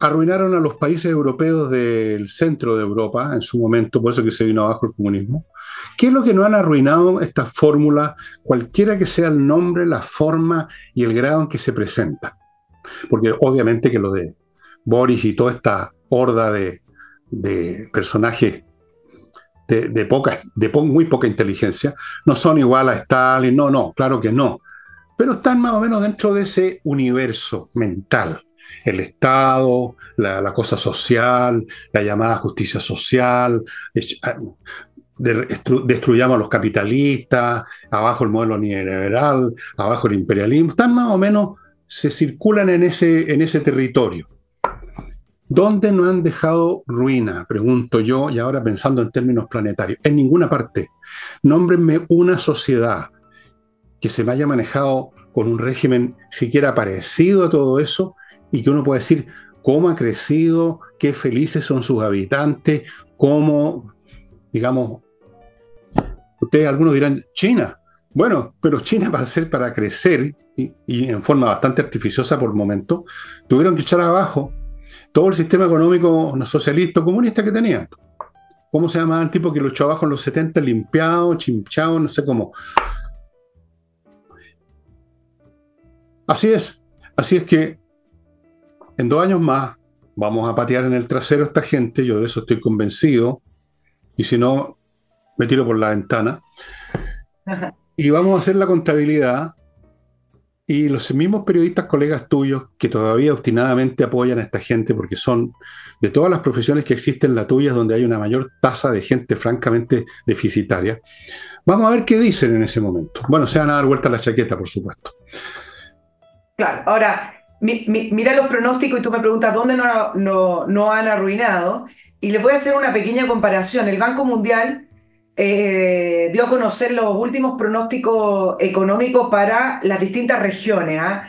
Arruinaron a los países europeos del centro de Europa en su momento, por eso que se vino abajo el comunismo. ¿Qué es lo que no han arruinado esta fórmula, cualquiera que sea el nombre, la forma y el grado en que se presenta? Porque obviamente que lo de Boris y toda esta horda de, de personajes de, poca, de muy poca inteligencia, no son igual a Stalin, no, no, claro que no, pero están más o menos dentro de ese universo mental. el Estado, la, cosa social, la llamada justicia social, ah, destruyamos a los capitalistas, abajo el modelo neoliberal, abajo el imperialismo, están más o menos, se circulan en ese, en ese territorio. ¿Dónde no han dejado ruina? Pregunto yo, y ahora pensando en términos planetarios. En ninguna parte. Nómbrenme una sociedad que se haya manejado con un régimen siquiera parecido a todo eso y que uno pueda decir cómo ha crecido, qué felices son sus habitantes, cómo, digamos, ustedes algunos dirán, China. Bueno, pero China va a ser para crecer y, y en forma bastante artificiosa por el momento, tuvieron que echar abajo todo el sistema económico socialista comunista que tenían. ¿Cómo se llama el tipo que lo echó abajo en los 70, limpiado, chinchado, no sé cómo? Así es. Así es que en dos años más vamos a patear en el trasero a esta gente, yo de eso estoy convencido, y si no, me tiro por la ventana. Y vamos a hacer la contabilidad y los mismos periodistas, colegas tuyos, que todavía obstinadamente apoyan a esta gente, porque son de todas las profesiones que existen, la tuya es donde hay una mayor tasa de gente francamente deficitaria. Vamos a ver qué dicen en ese momento. Bueno, se van a dar vuelta la chaqueta, por supuesto. Claro, ahora, mira los pronósticos y tú me preguntas dónde no han arruinado. Y les voy a hacer una pequeña comparación. El Banco Mundial eh, dio a conocer los últimos pronósticos económicos para las distintas regiones. ¿ah?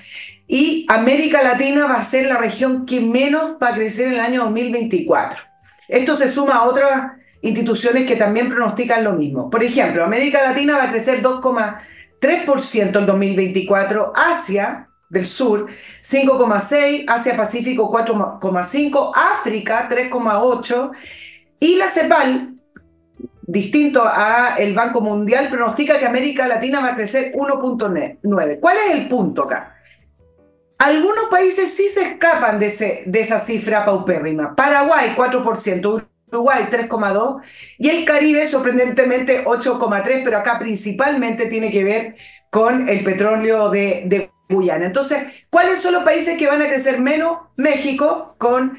Y América Latina va a ser la región que menos va a crecer en el año 2024. Esto se suma a otras instituciones que también pronostican lo mismo. Por ejemplo, América Latina va a crecer 2,3% en 2024, Asia del Sur 5,6%, Asia Pacífico 4,5%, África 3,8% y la CEPAL distinto a el Banco Mundial, pronostica que América Latina va a crecer 1.9. ¿Cuál es el punto acá? Algunos países sí se escapan de, ese, de esa cifra paupérrima. Paraguay 4%, Uruguay 3,2% y el Caribe sorprendentemente 8,3%, pero acá principalmente tiene que ver con el petróleo de, de Guyana. Entonces, ¿cuáles son los países que van a crecer menos? México con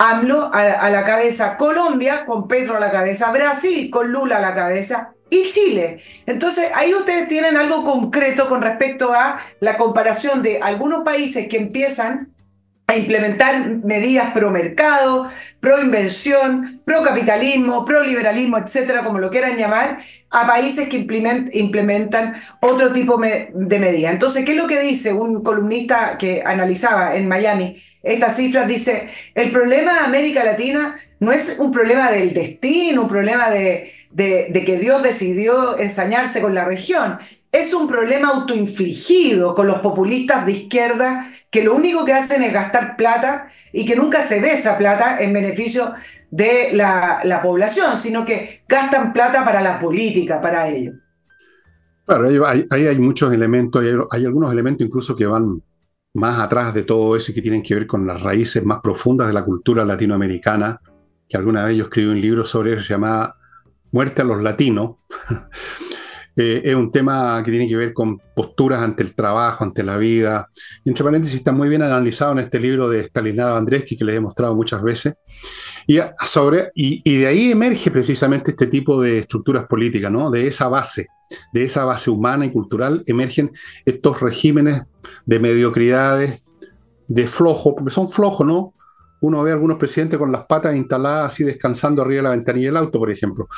AMLO a, la cabeza, Colombia con Petro a la cabeza, Brasil con Lula a la cabeza y Chile. Entonces ahí ustedes tienen algo concreto con respecto a la comparación de algunos países que empiezan a implementar medidas pro mercado, pro invención, pro capitalismo, pro liberalismo, etcétera, como lo quieran llamar, a países que implementan otro tipo de medidas. Entonces, ¿qué es lo que dice un columnista que analizaba en Miami estas cifras? Dice, el problema de América Latina no es un problema del destino, un problema de, de que Dios decidió ensañarse con la región, es un problema autoinfligido con los populistas de izquierda que lo único que hacen es gastar plata y que nunca se ve esa plata en beneficio de la, población, sino que gastan plata para la política, para ello. Claro, ahí hay, muchos elementos, hay, algunos elementos incluso que van más atrás de todo eso y que tienen que ver con las raíces más profundas de la cultura latinoamericana, que alguna vez yo escribí un libro sobre eso, se Muerte a los Latinos. Eh, es un tema que tiene que ver con posturas ante el trabajo, ante la vida. Entre paréntesis, está muy bien analizado en este libro de Stanislao Andreski, que les he mostrado muchas veces. Y, sobre, y, de ahí emerge precisamente este tipo de estructuras políticas, ¿no? De esa base, de esa base humana y cultural, emergen estos regímenes de mediocridades, de flojo, porque son flojos, ¿no? Uno ve a algunos presidentes con las patas instaladas así descansando arriba de la ventanilla del auto, por ejemplo.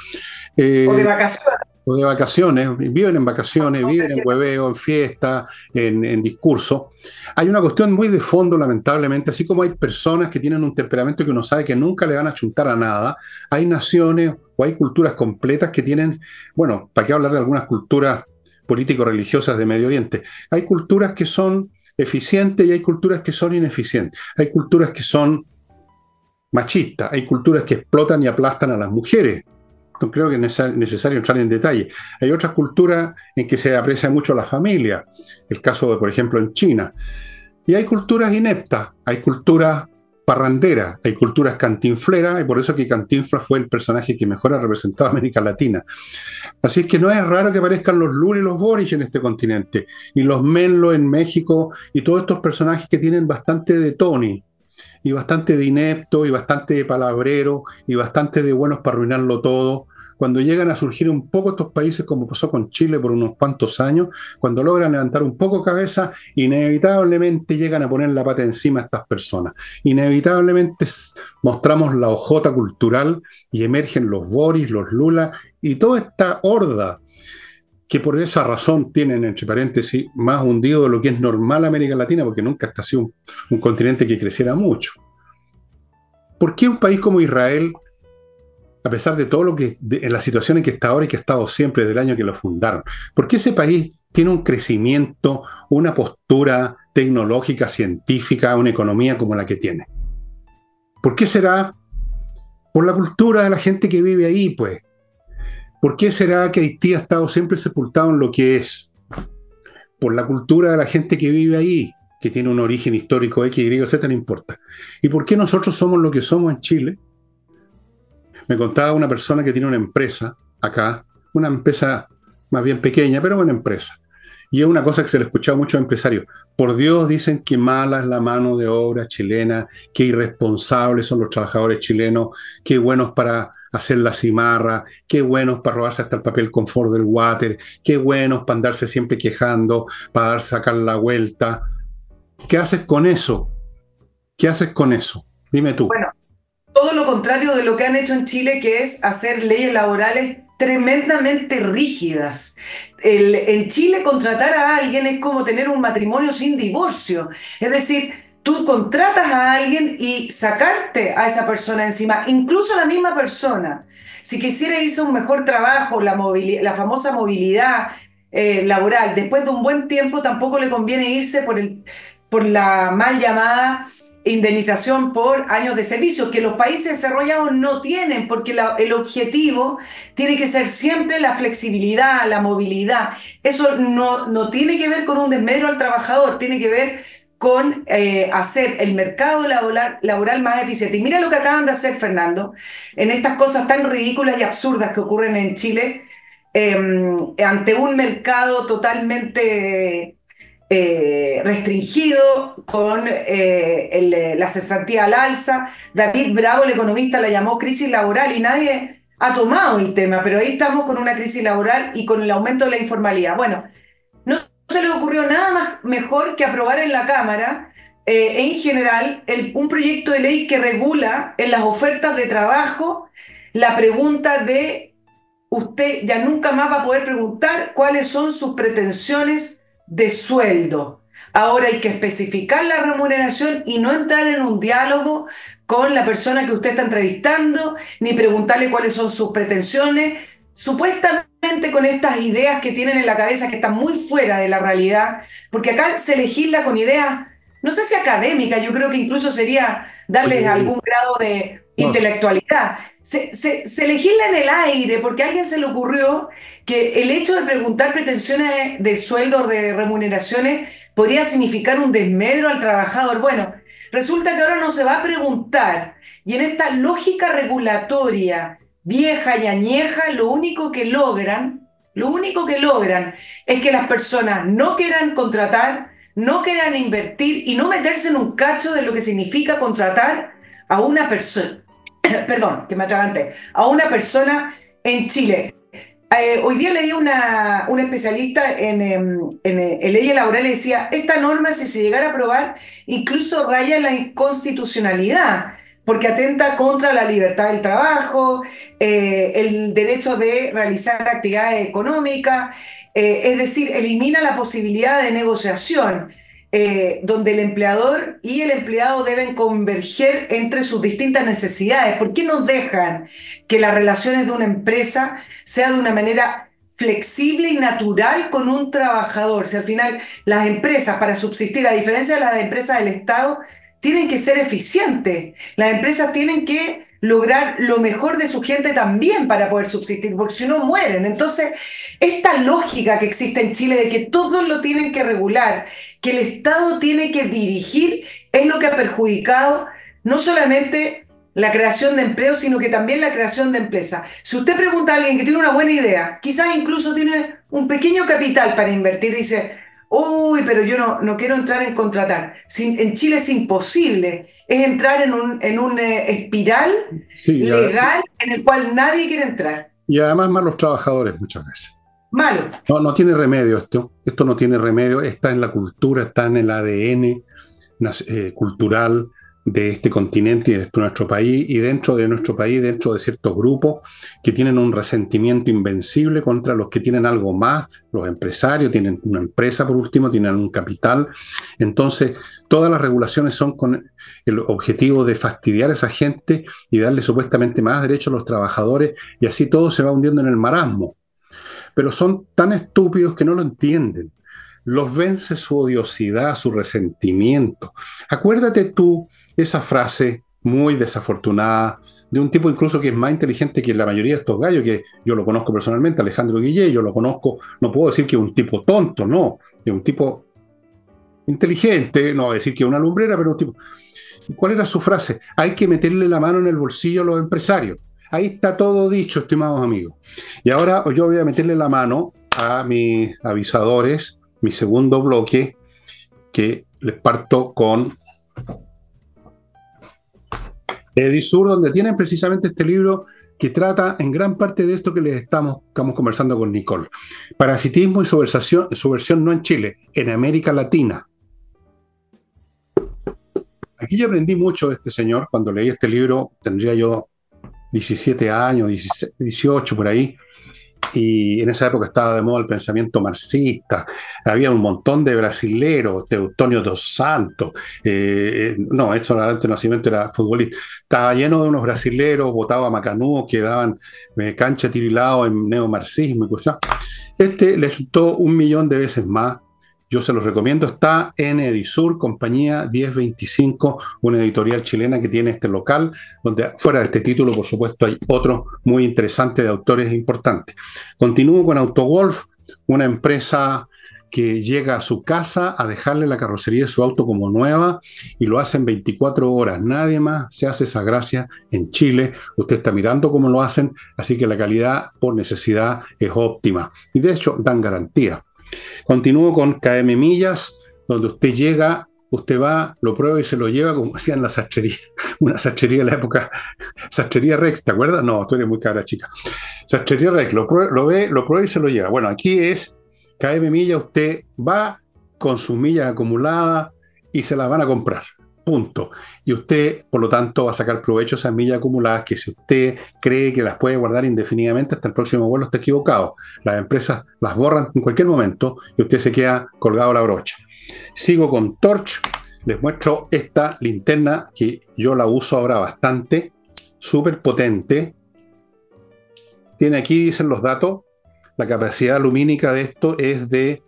Eh, o de vacaciones o de vacaciones, viven en vacaciones, viven en hueveo, en fiesta, en, discurso. Hay una cuestión muy de fondo, lamentablemente, así como hay personas que tienen un temperamento que uno sabe que nunca le van a chuntar a nada, hay naciones o hay culturas completas que tienen, bueno, ¿para qué hablar de algunas culturas político-religiosas de Medio Oriente? Hay culturas que son eficientes y hay culturas que son ineficientes. Hay culturas que son machistas, hay culturas que explotan y aplastan a las mujeres creo que es necesario entrar en detalle. Hay otras culturas en que se aprecia mucho la familia, el caso de, por ejemplo, en China. Y hay culturas ineptas, hay culturas parrandera, hay culturas cantinfleras, y por eso que Cantinflas fue el personaje que mejor ha representado América Latina. Así es que no es raro que aparezcan los Lula y los Boris en este continente, y los Menlo en México, y todos estos personajes que tienen bastante de Tony, y bastante de inepto, y bastante de palabrero, y bastante de buenos para arruinarlo todo, cuando llegan a surgir un poco estos países, como pasó con Chile por unos cuantos años, cuando logran levantar un poco cabeza, inevitablemente llegan a poner la pata encima a estas personas. Inevitablemente mostramos la ojota cultural y emergen los Boris, los Lula y toda esta horda que por esa razón tienen, entre paréntesis, más hundido de lo que es normal América Latina, porque nunca ha sido un continente que creciera mucho. ¿Por qué un país como Israel a pesar de todo lo que, en la situación en que está ahora y que ha estado siempre desde el año que lo fundaron. ¿Por qué ese país tiene un crecimiento, una postura tecnológica, científica, una economía como la que tiene? ¿Por qué será? Por la cultura de la gente que vive ahí, pues. ¿Por qué será que Haití ha estado siempre sepultado en lo que es? Por la cultura de la gente que vive ahí, que tiene un origen histórico X, Y, Z, no importa. ¿Y por qué nosotros somos lo que somos en Chile? Me contaba una persona que tiene una empresa acá, una empresa más bien pequeña, pero una empresa. Y es una cosa que se le escuchado a muchos empresarios. Por Dios dicen que mala es la mano de obra chilena, que irresponsables son los trabajadores chilenos, qué buenos para hacer la cimarra, qué buenos para robarse hasta el papel confort del water, qué buenos para andarse siempre quejando, para dar sacar la vuelta. ¿Qué haces con eso? ¿Qué haces con eso? Dime tú. Bueno, todo lo contrario de lo que han hecho en Chile, que es hacer leyes laborales tremendamente rígidas. en Chile contratar a alguien es como tener un matrimonio sin divorcio. Es decir, tú contratas a alguien y sacarte a esa persona encima, incluso la misma persona. Si quisiera irse a un mejor trabajo, la, famosa movilidad eh, laboral, después de un buen tiempo tampoco le conviene irse por la mal llamada indemnización por años de servicio, que los países desarrollados no tienen, porque el objetivo tiene que ser siempre la flexibilidad, la movilidad. Eso no, no tiene que ver con un desmedro al trabajador, tiene que ver con eh, hacer el mercado laboral, más eficiente. Y mira lo que acaban de hacer, Fernando, en estas cosas tan ridículas y absurdas que ocurren en Chile, em, ante un mercado totalmente eh, restringido, con eh, eh, la cesantía al alza. David Bravo, el economista, la llamó crisis laboral y nadie ha tomado el tema, pero ahí estamos con una crisis laboral y con el aumento de la informalidad. Bueno, no se le ocurrió nada más mejor que aprobar en la Cámara en general un proyecto de ley que regula en las ofertas de trabajo la pregunta de usted ya nunca más va a poder preguntar cuáles son sus pretensiones de sueldo. Ahora hay que especificar la remuneración y no entrar en un diálogo con la persona que usted está entrevistando, ni preguntarle cuáles son sus pretensiones, supuestamente con estas ideas que tienen en la cabeza que están muy fuera de la realidad, porque acá se legisla con ideas, no sé si académicas, yo creo que incluso sería darles algún grado de intelectualidad. Se, se, legisla en el aire porque a alguien se le ocurrió que el hecho de preguntar pretensiones de sueldo o de remuneraciones podría significar un desmedro al trabajador. Bueno, resulta que ahora no se va a preguntar y en esta lógica regulatoria vieja y añeja, lo único que logran, lo único que logran es que las personas no quieran contratar, no quieran invertir y no meterse en un cacho de lo que significa contratar a una persona, perdón, que me atraganté, a una persona en Chile. Eh, hoy día leí una, una especialista en, em, en, eh, en, leyes laborales decía, esta norma si se llegara a aprobar incluso raya la inconstitucionalidad, porque atenta contra la libertad del trabajo, eh, el derecho de realizar actividades económicas, es decir, elimina la posibilidad de negociación. Eh, donde el empleador y el empleado deben converger entre sus distintas necesidades. ¿Por qué no dejan que las relaciones de una empresa sea de una manera flexible y natural con un trabajador? Si al final las empresas, para subsistir, a diferencia de las empresas del Estado, tienen que ser eficientes. Las empresas tienen que lograr lo mejor de su gente también para poder subsistir, porque si no mueren. Entonces, esta lógica que existe en Chile de que todos lo tienen que regular, que el Estado tiene que dirigir, es lo que ha perjudicado no solamente la creación de empleo, sino que también la creación de empresas. Si usted pregunta a alguien que tiene una buena idea, quizás incluso tiene un pequeño capital para invertir, dice, uy, pero yo no, no quiero entrar en contratar. en Chile es imposible, es entrar en un, en un eh, espiral legal en el cual nadie quiere entrar. Y además más los trabajadores muchas veces. Malo. No, no tiene remedio esto. Esto no tiene remedio. Está en la cultura, está en el ADN eh, cultural de este continente y de nuestro país y dentro de nuestro país, dentro de ciertos grupos que tienen un resentimiento invencible contra los que tienen algo más, los empresarios, tienen una empresa por último, tienen un capital. Entonces, todas las regulaciones son con el objetivo de fastidiar a esa gente y darle supuestamente más derechos a los trabajadores y así todo se va hundiendo en el marasmo. Pero son tan estúpidos que no lo entienden. Los vence su odiosidad, su resentimiento. Acuérdate tú esa frase muy desafortunada de un tipo incluso que es más inteligente que la mayoría de estos gallos, que yo lo conozco personalmente, Alejandro Guillé, yo lo conozco, no puedo decir que es un tipo tonto, no, es un tipo inteligente, no decir que es una lumbrera, pero un tipo... ¿Cuál era su frase? Hay que meterle la mano en el bolsillo a los empresarios. Ahí está todo dicho, estimados amigos. Y ahora yo voy a meterle la mano a mis avisadores, mi segundo bloque, que les parto con Edisur, donde tienen precisamente este libro que trata en gran parte de esto que les estamos, estamos conversando con Nicole. Parasitismo y subversión, subversión no en Chile, en América Latina. Aquí yo aprendí mucho de este señor. Cuando leí este libro, tendría yo 17 años, 18 por ahí y en esa época estaba de moda el pensamiento marxista, había un montón de brasileros, Teutonio dos Santos, eh, eh, no, esto antes nacimiento era futbolista, estaba lleno de unos brasileros, votaba Macanú, que daban eh, cancha tirilado en neomarxismo y cosas. Este le resultó un millón de veces más yo se los recomiendo. Está en Edisur, compañía 1025, una editorial chilena que tiene este local, donde fuera de este título, por supuesto, hay otro muy interesante de autores importantes. Continúo con Autogolf, una empresa que llega a su casa a dejarle la carrocería de su auto como nueva y lo hace en 24 horas. Nadie más se hace esa gracia en Chile. Usted está mirando cómo lo hacen, así que la calidad por necesidad es óptima. Y de hecho dan garantía. Continúo con KM Millas, donde usted llega, usted va, lo prueba y se lo lleva, como hacían la sastrería, una sastrería de la época, sastrería Rex, ¿te acuerdas? No, tú eres muy cara, chica. Sastrería Rex, lo, lo ve, lo prueba y se lo lleva. Bueno, aquí es KM Millas, usted va con sus millas acumuladas y se las van a comprar. Punto. Y usted, por lo tanto, va a sacar provecho de esas millas acumuladas que si usted cree que las puede guardar indefinidamente hasta el próximo vuelo, está equivocado. Las empresas las borran en cualquier momento y usted se queda colgado la brocha. Sigo con Torch. Les muestro esta linterna que yo la uso ahora bastante. Súper potente. Tiene aquí, dicen los datos, la capacidad lumínica de esto es de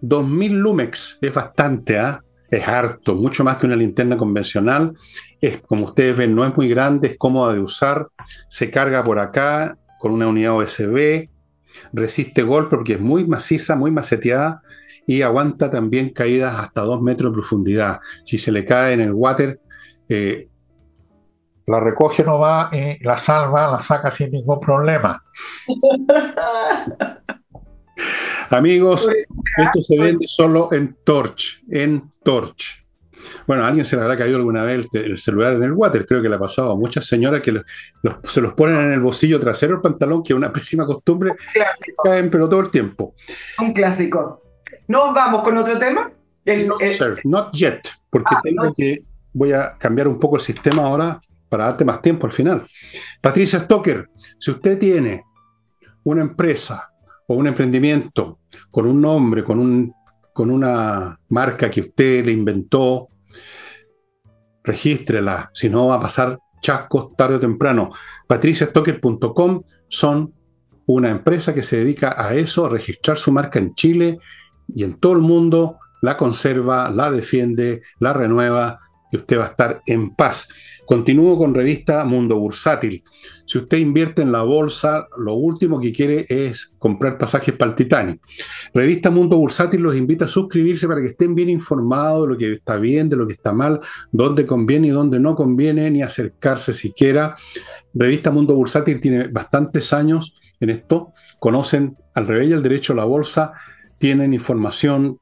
2000 lumex. Es bastante, ¿ah? Es harto, mucho más que una linterna convencional. Es, como ustedes ven, no es muy grande, es cómoda de usar. Se carga por acá con una unidad USB. Resiste golpe porque es muy maciza, muy maceteada y aguanta también caídas hasta 2 metros de profundidad. Si se le cae en el water, eh, la recoge no va y la salva, la saca sin ningún problema. Amigos, esto se vende solo en Torch, en Torch. Bueno, a alguien se le habrá caído alguna vez el, celular en el water, creo que le ha pasado a muchas señoras que se los ponen en el bolsillo trasero del pantalón, que es una pésima costumbre, caen pero todo el tiempo. Un clásico. ¿No vamos con otro tema? no, sir, not yet, porque ah, tengo que, voy a cambiar un poco el sistema ahora para darte más tiempo al final. Patricia Stoker, si usted tiene una empresa o un emprendimiento con un nombre, con, un, con una marca que usted le inventó, regístrela, si no va a pasar chascos tarde o temprano. patriciastocker.com son una empresa que se dedica a eso, a registrar su marca en Chile y en todo el mundo, la conserva, la defiende, la renueva y usted va a estar en paz. Continúo con revista Mundo Bursátil. Si usted invierte en la bolsa, lo último que quiere es comprar pasajes para el Titanic. Revista Mundo Bursátil los invita a suscribirse para que estén bien informados de lo que está bien, de lo que está mal, dónde conviene y dónde no conviene, ni acercarse siquiera. Revista Mundo Bursátil tiene bastantes años en esto, conocen al revés y al derecho la bolsa, tienen información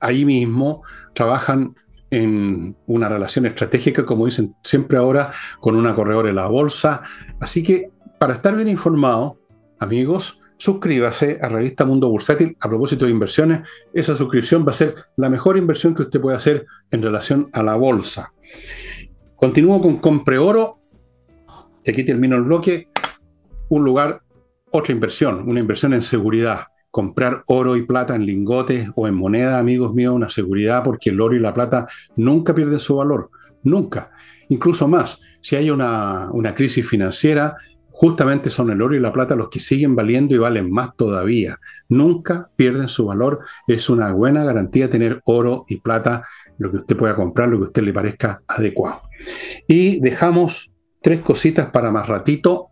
ahí mismo, trabajan en una relación estratégica, como dicen siempre ahora, con una corredora en la bolsa. Así que para estar bien informado, amigos, suscríbase a Revista Mundo Bursátil. A propósito de inversiones, esa suscripción va a ser la mejor inversión que usted puede hacer en relación a la bolsa. Continúo con Compre Oro. Y aquí termino el bloque. Un lugar, otra inversión, una inversión en seguridad comprar oro y plata en lingotes o en moneda, amigos míos, una seguridad porque el oro y la plata nunca pierden su valor, nunca. Incluso más, si hay una, una crisis financiera, justamente son el oro y la plata los que siguen valiendo y valen más todavía. Nunca pierden su valor. Es una buena garantía tener oro y plata, lo que usted pueda comprar, lo que a usted le parezca adecuado. Y dejamos tres cositas para más ratito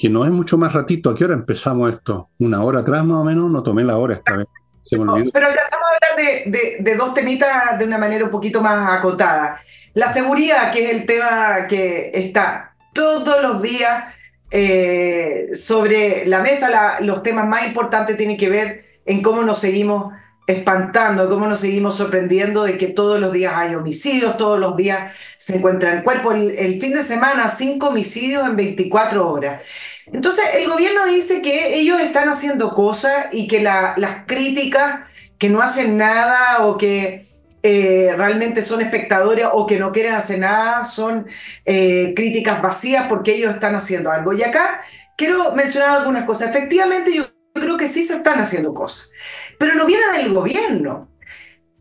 que no es mucho más ratito. ¿A qué hora empezamos esto? ¿Una hora atrás más o menos? No tomé la hora esta vez. pero alcanzamos a hablar de, dos temitas de una manera un poquito más acotada. La seguridad, que es el tema que está todos los días eh, sobre la mesa, los temas más importantes tienen que ver en cómo nos seguimos espantando, cómo nos seguimos sorprendiendo de que todos los días hay homicidios, todos los días se encuentran cuerpos. El, el, fin de semana, cinco homicidios en 24 horas. Entonces, el gobierno dice que ellos están haciendo cosas y que las críticas que no hacen nada o que eh, realmente son espectadores o que no quieren hacer nada son eh, críticas vacías porque ellos están haciendo algo. Y acá quiero mencionar algunas cosas. Efectivamente, yo creo que sí se están haciendo cosas pero no viene del gobierno.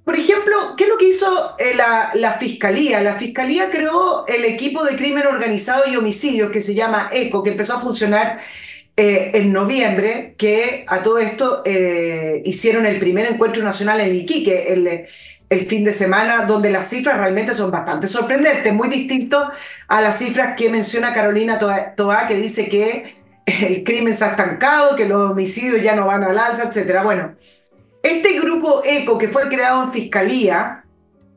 Por ejemplo, ¿qué es lo que hizo eh, la, Fiscalía? La Fiscalía creó el equipo de crimen organizado y homicidios que se llama ECO, que empezó a funcionar eh, en noviembre, que a todo esto eh, hicieron el primer encuentro nacional en Iquique el, el fin de semana, donde las cifras realmente son bastante sorprendentes, muy distinto a las cifras que menciona Carolina Toa, que dice que el crimen se ha estancado, que los homicidios ya no van al alza, etc. Bueno, este grupo ECO, que fue creado en Fiscalía,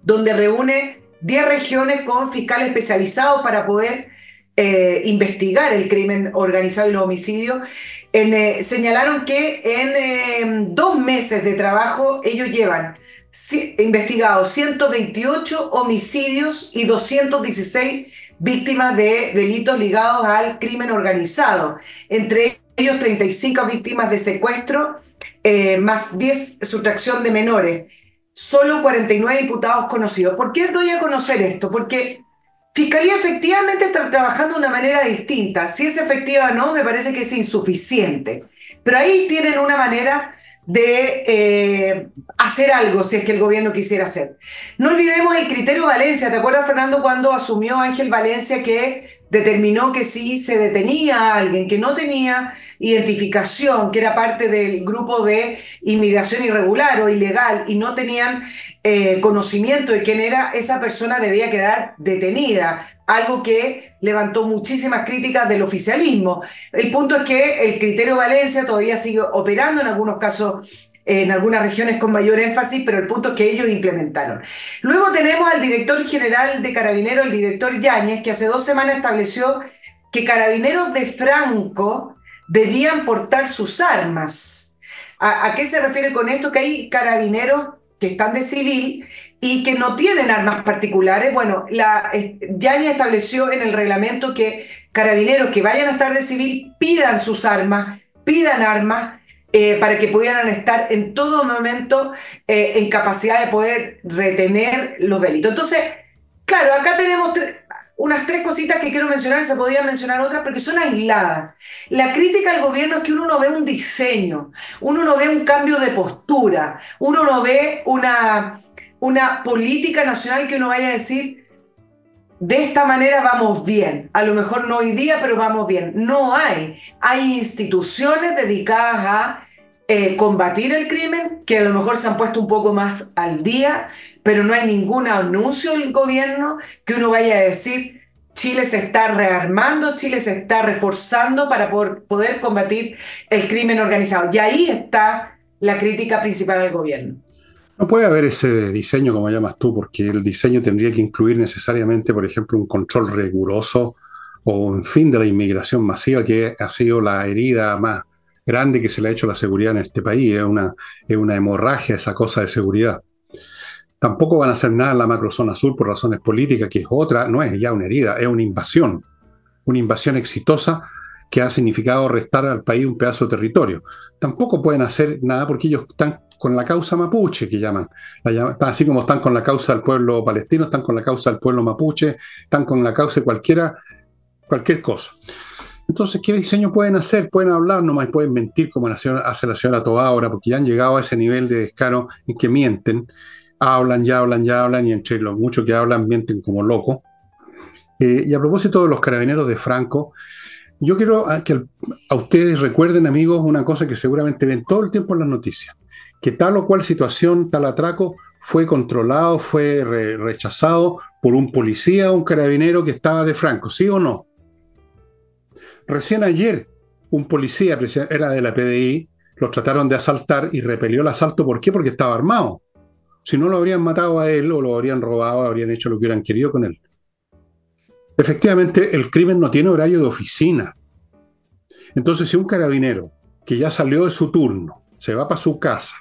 donde reúne 10 regiones con fiscales especializados para poder eh, investigar el crimen organizado y los homicidios, eh, señalaron que en em, dos meses de trabajo ellos llevan investigado 128 homicidios y 216 víctimas de delitos ligados al crimen organizado, entre ellos 35 víctimas de secuestro eh, más 10 sustracción de menores. Solo 49 diputados conocidos. ¿Por qué doy a conocer esto? Porque Fiscalía efectivamente está trabajando de una manera distinta. Si es efectiva o no, me parece que es insuficiente. Pero ahí tienen una manera de eh, hacer algo si es que el gobierno quisiera hacer. No olvidemos el criterio Valencia. ¿Te acuerdas, Fernando, cuando asumió Ángel Valencia que determinó que si se detenía a alguien que no tenía identificación, que era parte del grupo de inmigración irregular o ilegal y no tenían eh, conocimiento de quién era, esa persona debía quedar detenida? Algo que levantó muchísimas críticas del oficialismo. El punto es que el criterio Valencia todavía sigue operando en algunos casos en algunas regiones con mayor énfasis, pero el punto es que ellos implementaron. Luego tenemos al director general de Carabineros, el director Yáñez, que hace dos semanas estableció que carabineros de Franco debían portar sus armas. ¿A, qué se refiere con esto? Que hay carabineros que están de civil y que no tienen armas particulares. Bueno, la, Yañez estableció en el reglamento que carabineros que vayan a estar de civil pidan sus armas, pidan armas eh, para que pudieran estar en todo momento eh, en capacidad de poder retener los delitos. Entonces, claro, acá tenemos unas tres cositas que quiero mencionar, se podrían mencionar otras, porque son aisladas. La crítica al gobierno es que uno no ve un diseño, uno no ve un cambio de postura, uno no ve una, una política nacional que uno vaya a decir, de esta manera vamos bien. A lo mejor no hoy día, pero vamos bien. No hay. Hay instituciones dedicadas a eh, combatir el crimen, que a lo mejor se han puesto un poco más al día, pero no hay ningún anuncio del gobierno que uno vaya a decir, Chile se está rearmando, Chile se está reforzando para poder combatir el crimen organizado. Y ahí está la crítica principal al gobierno. No puede haber ese diseño, como llamas tú, porque el diseño tendría que incluir necesariamente, por ejemplo, un control riguroso o un fin de la inmigración masiva, que ha sido la herida más grande que se le ha hecho a la seguridad en este país. Es una, es una hemorragia esa cosa de seguridad. Tampoco van a hacer nada en la macrozona sur por razones políticas, que es otra, no es ya una herida, es una invasión. Una invasión exitosa que ha significado restar al país un pedazo de territorio. Tampoco pueden hacer nada porque ellos están con la causa mapuche, que llaman. así como están con la causa del pueblo palestino, están con la causa del pueblo mapuche, están con la causa de cualquiera, cualquier cosa. Entonces, ¿qué diseño pueden hacer? Pueden hablar nomás, pueden mentir como hace la señora Toa ahora, porque ya han llegado a ese nivel de descaro en que mienten, hablan, ya hablan, ya hablan, y entre los muchos que hablan mienten como locos. Eh, y a propósito de los carabineros de Franco, yo quiero que a ustedes recuerden, amigos, una cosa que seguramente ven todo el tiempo en las noticias, que tal o cual situación, tal atraco, fue controlado, fue rechazado por un policía o un carabinero que estaba de Franco, ¿sí o no? Recién ayer, un policía, era de la PDI, lo trataron de asaltar y repelió el asalto. ¿Por qué? Porque estaba armado. Si no lo habrían matado a él o lo habrían robado, habrían hecho lo que hubieran querido con él. Efectivamente, el crimen no tiene horario de oficina. Entonces, si un carabinero que ya salió de su turno se va para su casa,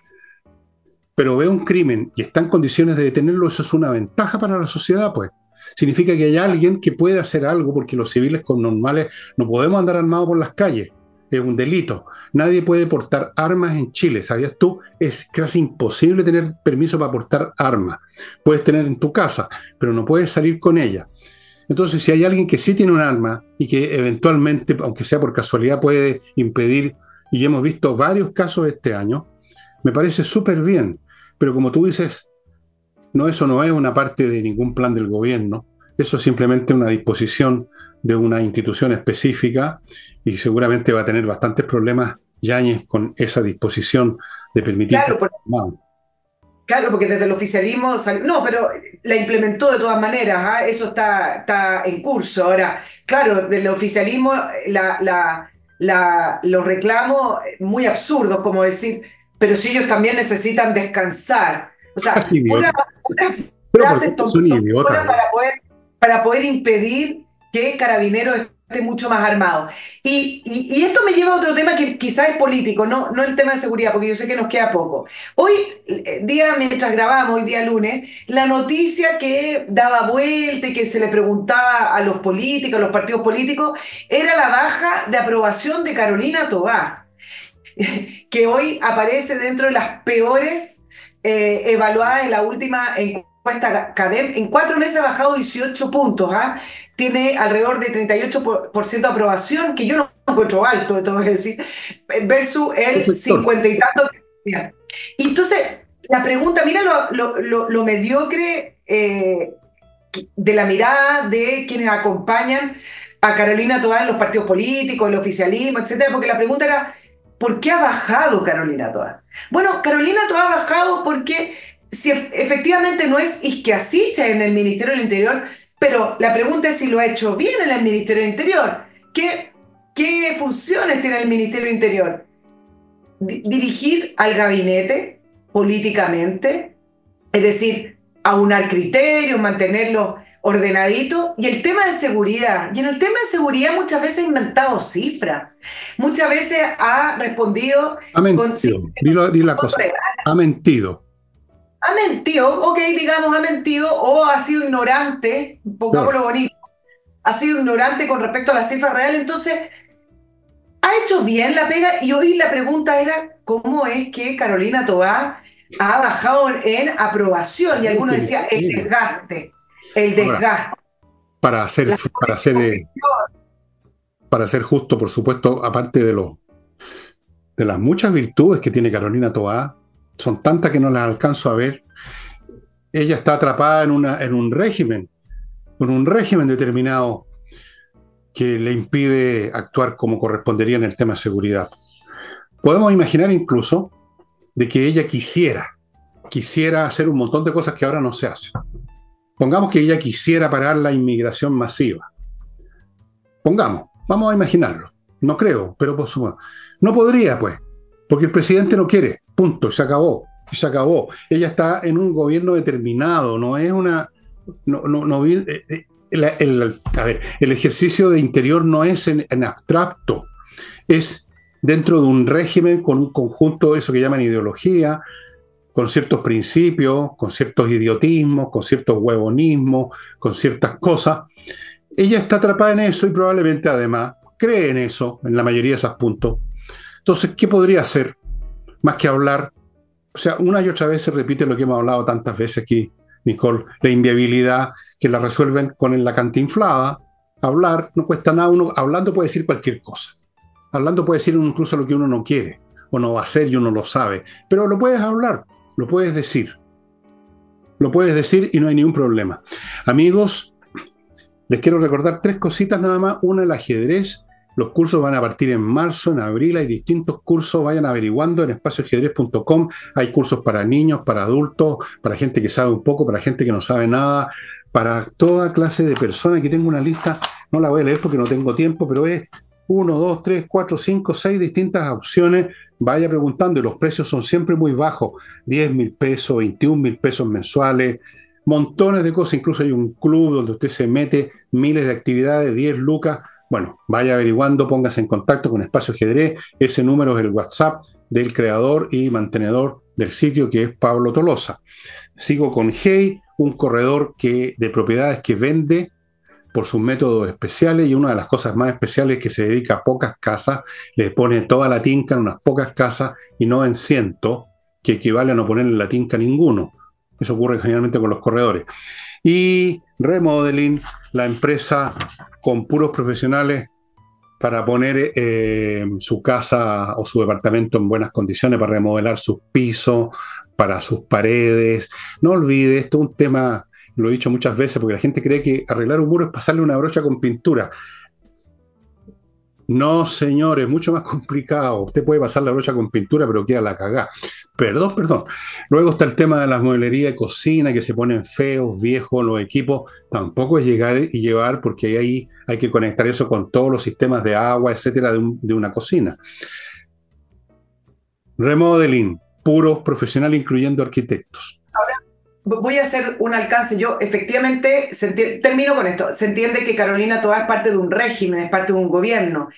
pero ve un crimen y está en condiciones de detenerlo, eso es una ventaja para la sociedad, pues significa que hay alguien que puede hacer algo porque los civiles con normales no podemos andar armados por las calles. Es un delito. Nadie puede portar armas en Chile. ¿Sabías tú? Es casi imposible tener permiso para portar armas. Puedes tener en tu casa, pero no puedes salir con ella. Entonces, si hay alguien que sí tiene un arma y que eventualmente, aunque sea por casualidad, puede impedir, y hemos visto varios casos este año, me parece súper bien. Pero como tú dices, no, eso no es una parte de ningún plan del gobierno, eso es simplemente una disposición de una institución específica y seguramente va a tener bastantes problemas Yáñez con esa disposición de permitir... Claro, claro, porque desde el oficialismo... no, pero la implementó de todas maneras, ¿ah? eso está, está en curso. Ahora, claro, del oficialismo la, la, los reclamos muy absurdos, como decir, pero si ellos también necesitan descansar. O sea, una, para poder, para poder impedir que Carabineros mucho más armado. Y, y, esto me lleva a otro tema que quizás es político, no, no el tema de seguridad, porque yo sé que nos queda poco. Hoy, eh, día mientras grabamos, hoy día lunes, la noticia que daba vuelta y que se le preguntaba a los políticos, a los partidos políticos, era la baja de aprobación de Carolina Tobá, que hoy aparece dentro de las peores eh, evaluadas en la última encuesta en cuatro meses ha bajado 18 puntos, ¿ah? tiene alrededor de 38% de aprobación, que yo no encuentro alto, tengo que decir, versus el 50 y tanto. Y entonces, la pregunta, mira lo, mediocre eh, de la mirada de quienes acompañan a Carolina Toá en los partidos políticos, el oficialismo, etcétera, porque la pregunta era, ¿por qué ha bajado Carolina Toá? Bueno, Carolina Toá ha bajado porque si efectivamente no es Isquiasiche en el Ministerio del Interior, pero la pregunta es si lo ha hecho bien en el Ministerio del Interior. ¿Qué, qué funciones tiene el Ministerio del Interior? dirigir al gabinete políticamente, es decir, aunar criterios, mantenerlo ordenadito. Y el tema de seguridad. Y en el tema de seguridad muchas veces ha inventado cifras. Muchas veces ha respondido... Ha mentido. la cosa. Ha mentido ha mentido, ok, digamos, ha mentido o ha sido ignorante, pongámoslo bonito, ha sido ignorante con respecto a la cifra real, entonces ha hecho bien la pega y hoy la pregunta era cómo es que Carolina Tobá ha bajado en aprobación y algunos decían el desgaste, el desgaste. para hacer, para hacer, eh, para ser justo, por supuesto, aparte de lo, de las muchas virtudes que tiene Carolina Toá, son tantas que no las alcanzo a ver. Ella está atrapada en, una, en un régimen, en un régimen determinado que le impide actuar como correspondería en el tema de seguridad. Podemos imaginar incluso de que ella quisiera, quisiera hacer un montón de cosas que ahora no se hacen. Pongamos que ella quisiera parar la inmigración masiva. Pongamos, vamos a imaginarlo. No creo, pero por supuesto. No podría, pues, porque el presidente no quiere. Punto, se acabó. Se acabó. Ella está en un gobierno determinado, no es una. No, no, no eh, eh, a ver, el ejercicio de interior no es en, abstracto, es dentro de un régimen con un conjunto de eso que llaman ideología, con ciertos principios, con ciertos idiotismos, con ciertos huevonismos, con ciertas cosas. Ella está atrapada en eso y probablemente además cree en eso, en la mayoría de esos puntos. Entonces, ¿qué podría hacer más que hablar? O sea, una y otra vez se repite lo que hemos hablado tantas veces aquí, Nicole, la inviabilidad que la resuelven con la cantinflada. Hablar no cuesta nada, uno hablando puede decir cualquier cosa. Hablando puede decir incluso lo que uno no quiere o no va a hacer y uno lo sabe, pero lo puedes hablar. Lo puedes decir. Lo puedes decir y no hay ningún problema. Amigos, les quiero recordar tres cositas nada más. Una, el ajedrez. Los cursos van a partir en marzo, en abril. Hay distintos cursos. Vayan averiguando en espacioajedrez.com. Hay cursos para niños, para adultos, para gente que sabe un poco, para gente que no sabe nada, para toda clase de personas. Aquí tengo una lista. No la voy a leer porque no tengo tiempo, pero es uno, dos, tres, cuatro, cinco, seis distintas opciones vaya preguntando y los precios son siempre muy bajos, 10 mil pesos, 21 mil pesos mensuales, montones de cosas, incluso hay un club donde usted se mete miles de actividades, 10 lucas. Bueno, vaya averiguando, póngase en contacto con Espacio Ajedrez, ese número es el WhatsApp del creador y mantenedor del sitio que es Pablo Tolosa. Sigo con Hey, un corredor que, de propiedades que vende por sus métodos especiales y una de las cosas más especiales es que se dedica a pocas casas, le pone toda la tinca en unas pocas casas y no en cientos, que equivale a no ponerle la tinca a ninguno. Eso ocurre generalmente con los corredores. Y Remodeling, la empresa con puros profesionales para poner eh, su casa o su departamento en buenas condiciones, para remodelar sus pisos, para sus paredes. No olvide, esto es un tema lo he dicho muchas veces, porque la gente cree que arreglar un muro es pasarle una brocha con pintura. No, señores, mucho más complicado. Usted puede pasar la brocha con pintura, pero queda la cagá. Perdón, perdón. Luego está el tema de las mueblerías de cocina, que se ponen feos, viejos, los equipos. Tampoco es llegar y llevar, porque ahí hay que conectar eso con todos los sistemas de agua, etcétera, de, una cocina. Remodeling, puros profesional, incluyendo arquitectos voy a hacer un alcance. Yo efectivamente termino con esto. Se entiende que Carolina Toa es parte de un régimen, es parte de un gobierno,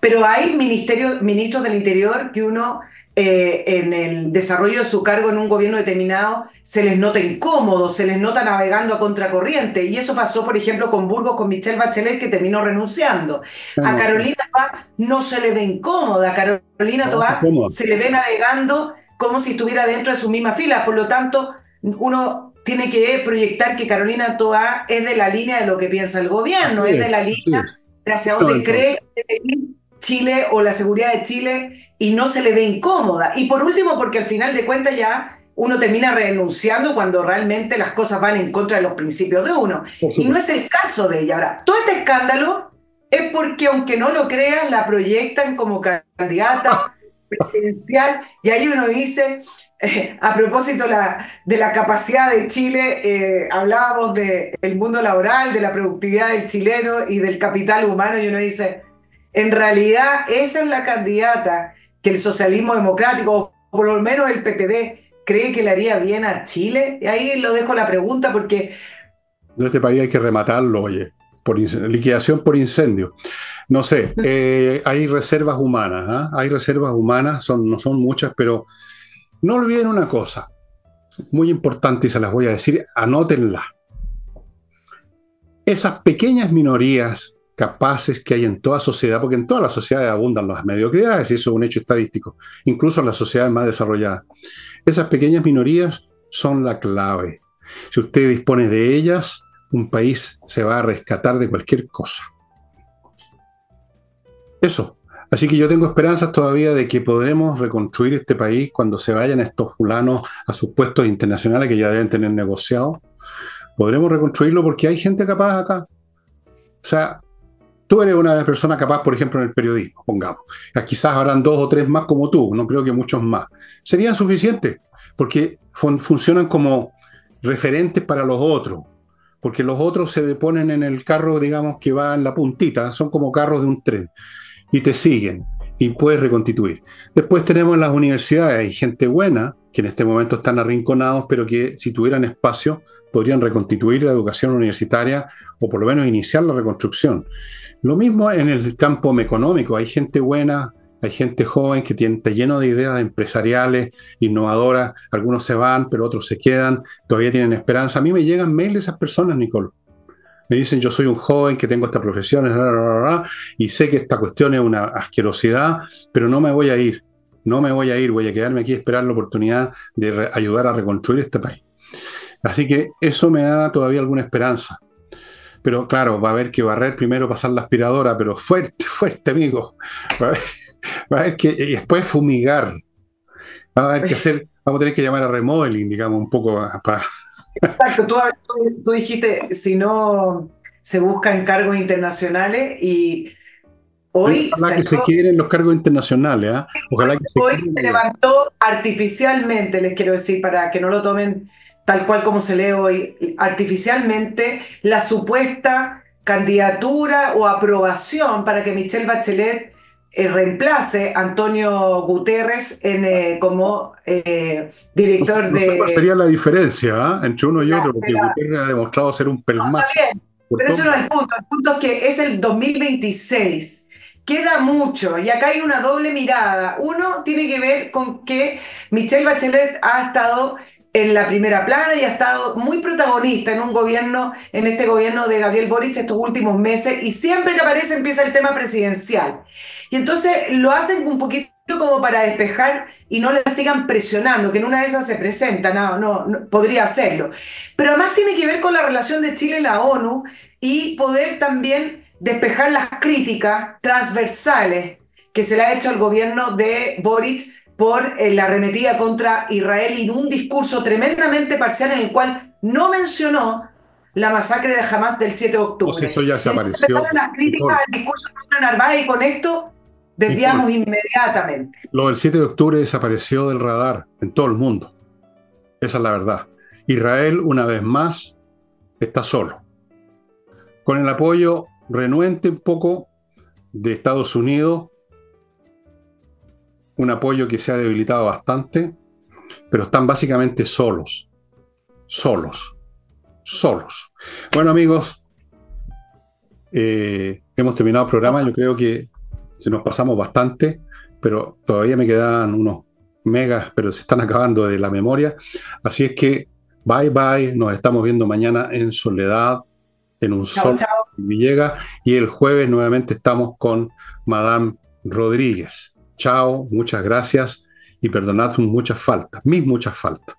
pero hay ministerios, ministros del Interior que uno eh, en el desarrollo de su cargo en un gobierno determinado se les nota incómodos, se les nota navegando a contracorriente. Y eso pasó, por ejemplo, con Burgos, con Michelle Bachelet, que terminó renunciando. A Carolina Toa no se le ve incómoda, a Carolina Toa se le ve navegando como si estuviera dentro de su misma fila. Por lo tanto, uno tiene que proyectar que Carolina Toa es de la línea de lo que piensa el gobierno, es, de la línea de hacia dónde cree Chile o la seguridad de Chile y no se le ve incómoda. Y por último, porque al final de cuentas ya uno termina renunciando cuando realmente las cosas van en contra de los principios de uno. Y no es el caso de ella. Ahora, todo este escándalo es porque, aunque no lo crean, la proyectan como candidata presidencial y ahí uno dice, a propósito de la capacidad de Chile, eh, hablábamos del mundo laboral, de la productividad del chileno y del capital humano, y uno dice, en realidad esa es la candidata que el socialismo democrático, o por lo menos el PPD, cree que le haría bien a Chile. Y ahí lo dejo la pregunta porque... De este país hay que rematarlo, oye, por liquidación por incendio. No sé, eh, hay reservas humanas, ¿ah? hay reservas humanas, son, no son muchas, pero no olviden una cosa, muy importante y se las voy a decir, anótenla. Esas pequeñas minorías capaces que hay en toda sociedad, porque en todas las sociedades abundan las mediocridades, y eso es un hecho estadístico, incluso en las sociedades más desarrolladas. Esas pequeñas minorías son la clave. Si usted dispone de ellas, un país se va a rescatar de cualquier cosa. Eso, Así que yo tengo esperanzas todavía de que podremos reconstruir este país cuando se vayan estos fulanos a sus puestos internacionales que ya deben tener negociados. Podremos reconstruirlo porque hay gente capaz acá. O sea, tú eres una persona capaz, por ejemplo, en el periodismo, pongamos. Quizás habrán dos o tres más como tú, no creo que muchos más. Serían suficientes, porque funcionan como referentes para los otros, porque los otros se ponen en el carro, digamos, que va en la puntita, son como carros de un tren, y te siguen, y puedes reconstituir. Después tenemos las universidades, hay gente buena, que en este momento están arrinconados, pero que si tuvieran espacio podrían reconstituir la educación universitaria o por lo menos iniciar la reconstrucción. Lo mismo en el campo económico, hay gente buena, hay gente joven que tiene, está lleno de ideas empresariales, innovadoras, algunos se van, pero otros se quedan, todavía tienen esperanza. A mí me llegan mails de esas personas, Nicole. Me dicen, yo soy un joven que tengo esta profesión, y sé que esta cuestión es una asquerosidad, pero no me voy a ir, no me voy a ir, voy a quedarme aquí a esperar la oportunidad de ayudar a reconstruir este país. Así que eso me da todavía alguna esperanza. Pero claro, va a haber que barrer primero, pasar la aspiradora, pero fuerte, fuerte, amigo. Va a haber, que y después fumigar. Va a haber que hacer, vamos a tener que llamar a remodeling, digamos, un poco para. Exacto, tú, tú, dijiste, si no se buscan cargos internacionales y hoy... Ojalá que se quieren los cargos internacionales. Ojalá que hoy se levantó artificialmente, les quiero decir, para que no lo tomen tal cual como se lee hoy, artificialmente la supuesta candidatura o aprobación para que Michelle Bachelet eh, reemplace a Antonio Guterres en, eh, como eh, director de... ¿Cuál sería la diferencia ¿ah? entre uno y otro? Porque Guterres ha demostrado ser un pelmazo. pero eso no es el punto. El punto es que es el 2026. Queda mucho y acá hay una doble mirada. Uno tiene que ver con que Michelle Bachelet ha estado en la primera plana y ha estado muy protagonista en un gobierno, en este gobierno de Gabriel Boric estos últimos meses, y siempre que aparece empieza el tema presidencial. Y entonces lo hacen un poquito como para despejar y no le sigan presionando, que en una de esas se presenta, no, no, podría hacerlo. Pero además tiene que ver con la relación de Chile y la ONU y poder también despejar las críticas transversales que se le ha hecho al gobierno de Boric por eh, la arremetida contra Israel y en un discurso tremendamente parcial en el cual no mencionó la masacre de Hamas del 7 de octubre. Pues eso ya se apareció. Las críticas al discurso de Narváez y con esto desviamos inmediatamente. Lo del 7 de octubre desapareció del radar en todo el mundo. Esa es la verdad. Israel, una vez más, está solo. Con el apoyo renuente un poco de Estados Unidos un apoyo que se ha debilitado bastante, pero están básicamente solos, solos, solos. Bueno amigos, eh, hemos terminado el programa, yo creo que se nos pasamos bastante, pero todavía me quedan unos megas, pero se están acabando de la memoria, así es que bye bye, nos estamos viendo mañana en Soledad, en un sol Villegas, y el jueves nuevamente estamos con Madame Rodríguez. Chao, muchas gracias y perdonad muchas faltas, mis muchas faltas.